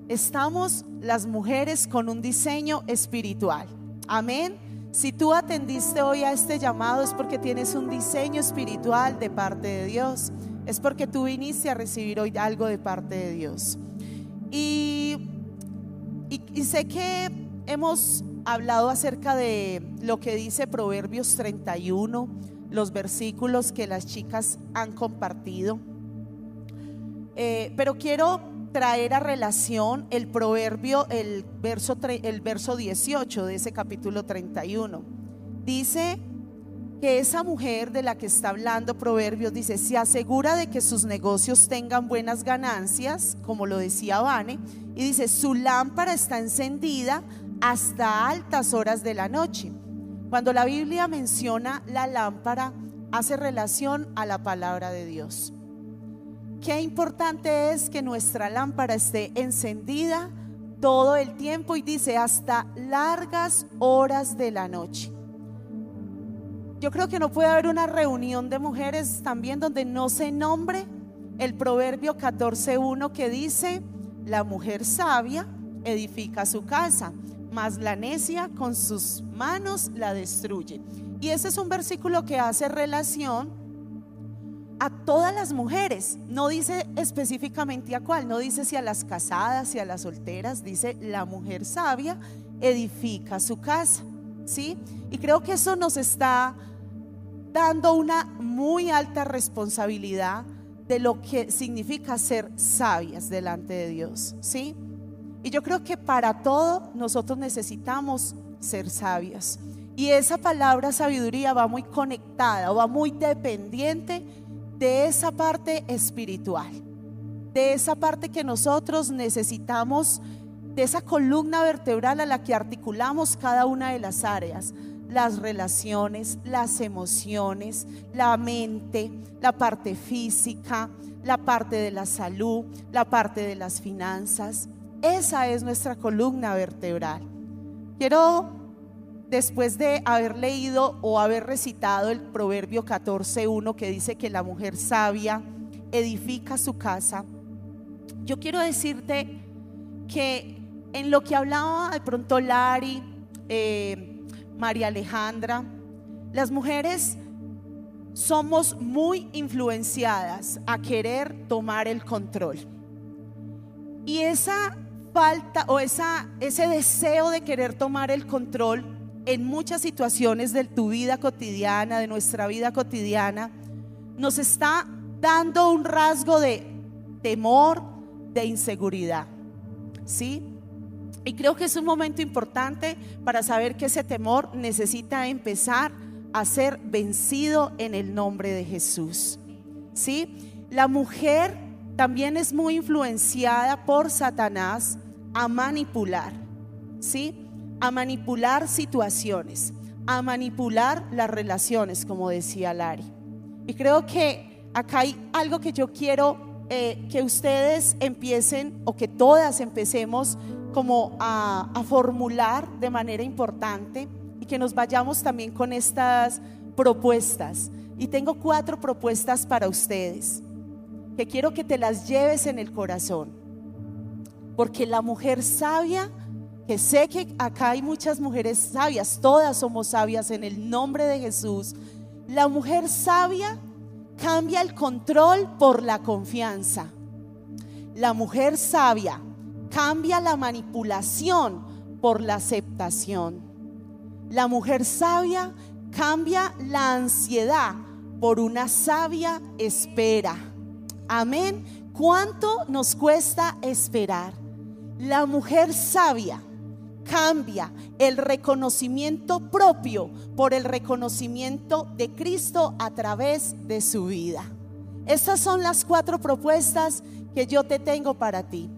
estamos las mujeres con un diseño espiritual. Amén. Si tú atendiste hoy a este llamado es porque tienes un diseño espiritual de parte de Dios. es porque tú viniste a recibir hoy algo de parte de Dios. Y, y sé que hemos hablado acerca de lo que dice Proverbios 31, los versículos que las chicas han compartido. Eh, pero quiero traer a relación el proverbio, el verso, el verso 18 de ese capítulo 31. Dice que esa mujer de la que está hablando Proverbios dice, se asegura de que sus negocios tengan buenas ganancias, como lo decía Vane, y dice, su lámpara está encendida hasta altas horas de la noche. Cuando la Biblia menciona la lámpara, hace relación a la palabra de Dios. Qué importante es que nuestra lámpara esté encendida todo el tiempo y dice hasta largas horas de la noche. Yo creo que no puede haber una reunión de mujeres también donde no se nombre el proverbio 14.1 que dice, la mujer sabia edifica su casa, mas la necia con sus manos la destruye. Y ese es un versículo que hace relación a todas las mujeres. No dice específicamente a cuál, no dice si a las casadas, si a las solteras, dice la mujer sabia edifica su casa. ¿Sí? Y creo que eso nos está dando una muy alta responsabilidad de lo que significa ser sabias delante de Dios, ¿sí? Y yo creo que para todo nosotros necesitamos ser sabias. Y esa palabra sabiduría va muy conectada va muy dependiente de esa parte espiritual, de esa parte que nosotros necesitamos, de esa columna vertebral a la que articulamos cada una de las áreas, las relaciones, las emociones, la mente, la parte física, la parte de la salud, la parte de las finanzas. Esa es nuestra columna vertebral. Quiero, después de haber leído o haber recitado el Proverbio 14.1 que dice que la mujer sabia edifica su casa, yo quiero decirte que en lo que hablaba de pronto Lari, eh, María Alejandra, las mujeres somos muy influenciadas a querer tomar el control. Y esa falta o esa, ese deseo de querer tomar el control en muchas situaciones de tu vida cotidiana, de nuestra vida cotidiana, nos está dando un rasgo de temor, de inseguridad. ¿Sí? Y creo que es un momento importante para saber que ese temor necesita empezar a ser vencido en el nombre de Jesús. ¿Sí? La mujer también es muy influenciada por Satanás a manipular, ¿sí? A manipular situaciones, a manipular las relaciones, como decía Lari. Y creo que acá hay algo que yo quiero eh, que ustedes empiecen o que todas empecemos como a, a formular de manera importante y que nos vayamos también con estas propuestas. Y tengo cuatro propuestas para ustedes que quiero que te las lleves en el corazón. Porque la mujer sabia, que sé que acá hay muchas mujeres sabias, todas somos sabias en el nombre de Jesús. La mujer sabia cambia el control por la confianza. La mujer sabia cambia la manipulación por la aceptación. La mujer sabia cambia la ansiedad por una sabia espera. Amén. ¿Cuánto nos cuesta esperar? La mujer sabia cambia el reconocimiento propio por el reconocimiento de Cristo a través de su vida. Estas son las cuatro propuestas que yo te tengo para ti.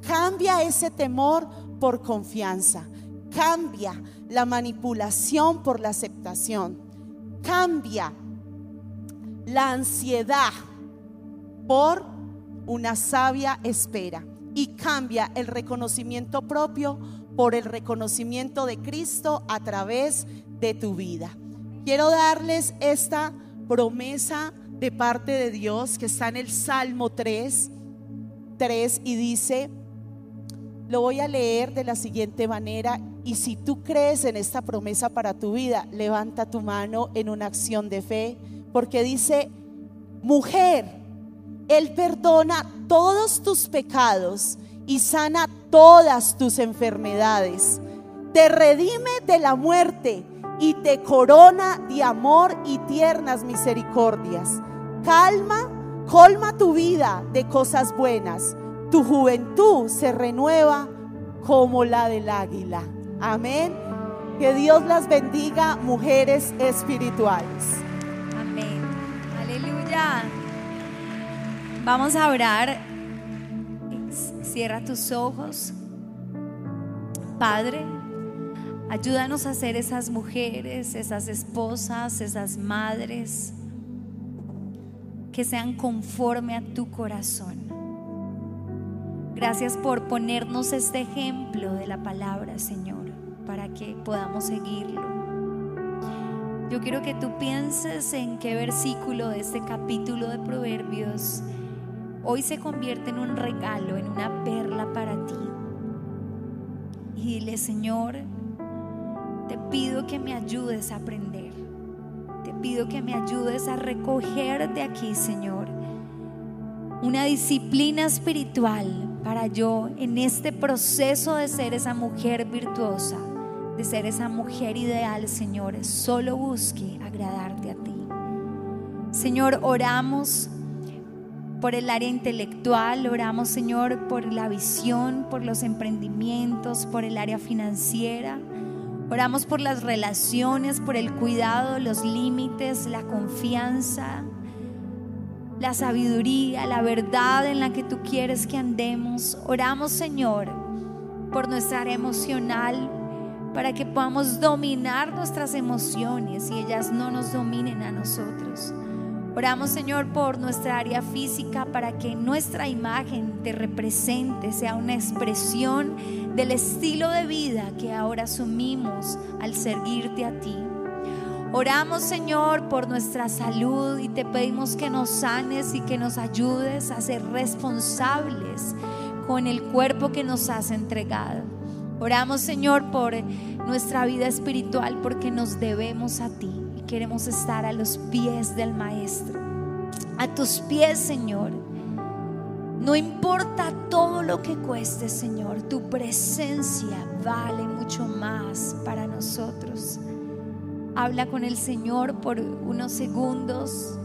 Cambia ese temor por confianza. Cambia la manipulación por la aceptación. Cambia la ansiedad por una sabia espera y cambia el reconocimiento propio por el reconocimiento de Cristo a través de tu vida. Quiero darles esta promesa de parte de Dios que está en el Salmo 3, 3 y dice, lo voy a leer de la siguiente manera y si tú crees en esta promesa para tu vida, levanta tu mano en una acción de fe porque dice, mujer, Él perdona todos tus pecados y sana todas tus enfermedades. Te redime de la muerte y te corona de amor y tiernas misericordias. Calma, colma tu vida de cosas buenas. Tu juventud se renueva como la del águila. Amén. Que Dios las bendiga, mujeres espirituales. Amén. Aleluya. Vamos a orar. Cierra tus ojos. Padre, ayúdanos a ser esas mujeres, esas esposas, esas madres que sean conforme a tu corazón. Gracias por ponernos este ejemplo de la palabra, Señor, para que podamos seguirlo. Yo quiero que tú pienses en qué versículo de este capítulo de Proverbios hoy se convierte en un regalo, en una perla para ti. Y dile, Señor, te pido que me ayudes a aprender. Te pido que me ayudes a recoger de aquí, Señor, una disciplina espiritual para yo en este proceso de ser esa mujer virtuosa, de ser esa mujer ideal, Señor, solo busque agradarte a ti. Señor, oramos por el área intelectual, oramos, Señor, por la visión, por los emprendimientos, por el área financiera. Oramos por las relaciones, por el cuidado, los límites, la confianza, la sabiduría, la verdad en la que tú quieres que andemos. Oramos, Señor, por nuestra área emocional, para que podamos dominar nuestras emociones y ellas no nos dominen a nosotros. Oramos, Señor, por nuestra área física, para que nuestra imagen te represente, sea una expresión del estilo de vida que ahora asumimos al seguirte a ti. Oramos, Señor, por nuestra salud y te pedimos que nos sanes y que nos ayudes a ser responsables con el cuerpo que nos has entregado. Oramos, Señor, por nuestra vida espiritual porque nos debemos a ti queremos estar a los pies del Maestro. A tus pies, Señor. No importa todo lo que cueste, Señor, tu presencia vale mucho más para nosotros. Habla con el Señor por unos segundos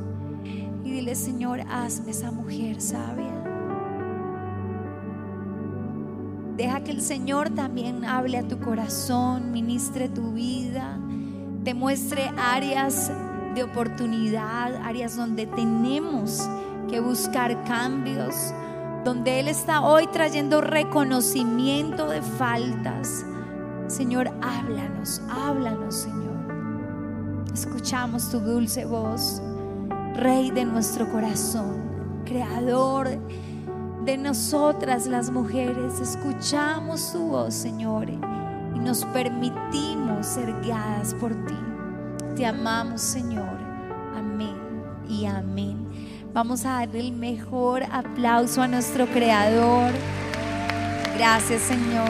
y dile, Señor, hazme esa mujer sabia. Deja que el Señor también hable a tu corazón, ministre tu vida, te muestre áreas de oportunidad, áreas donde tenemos que buscar cambios, donde Él está hoy trayendo reconocimiento de faltas. Señor, háblanos, háblanos, Señor. Escuchamos tu dulce voz, Rey de nuestro corazón, Creador de nosotras las mujeres. Escuchamos tu voz, Señor, y nos permitimos ser guiadas por ti. Te amamos, Señor. Amén y amén. Vamos a darle el mejor aplauso a nuestro Creador. Gracias, Señor.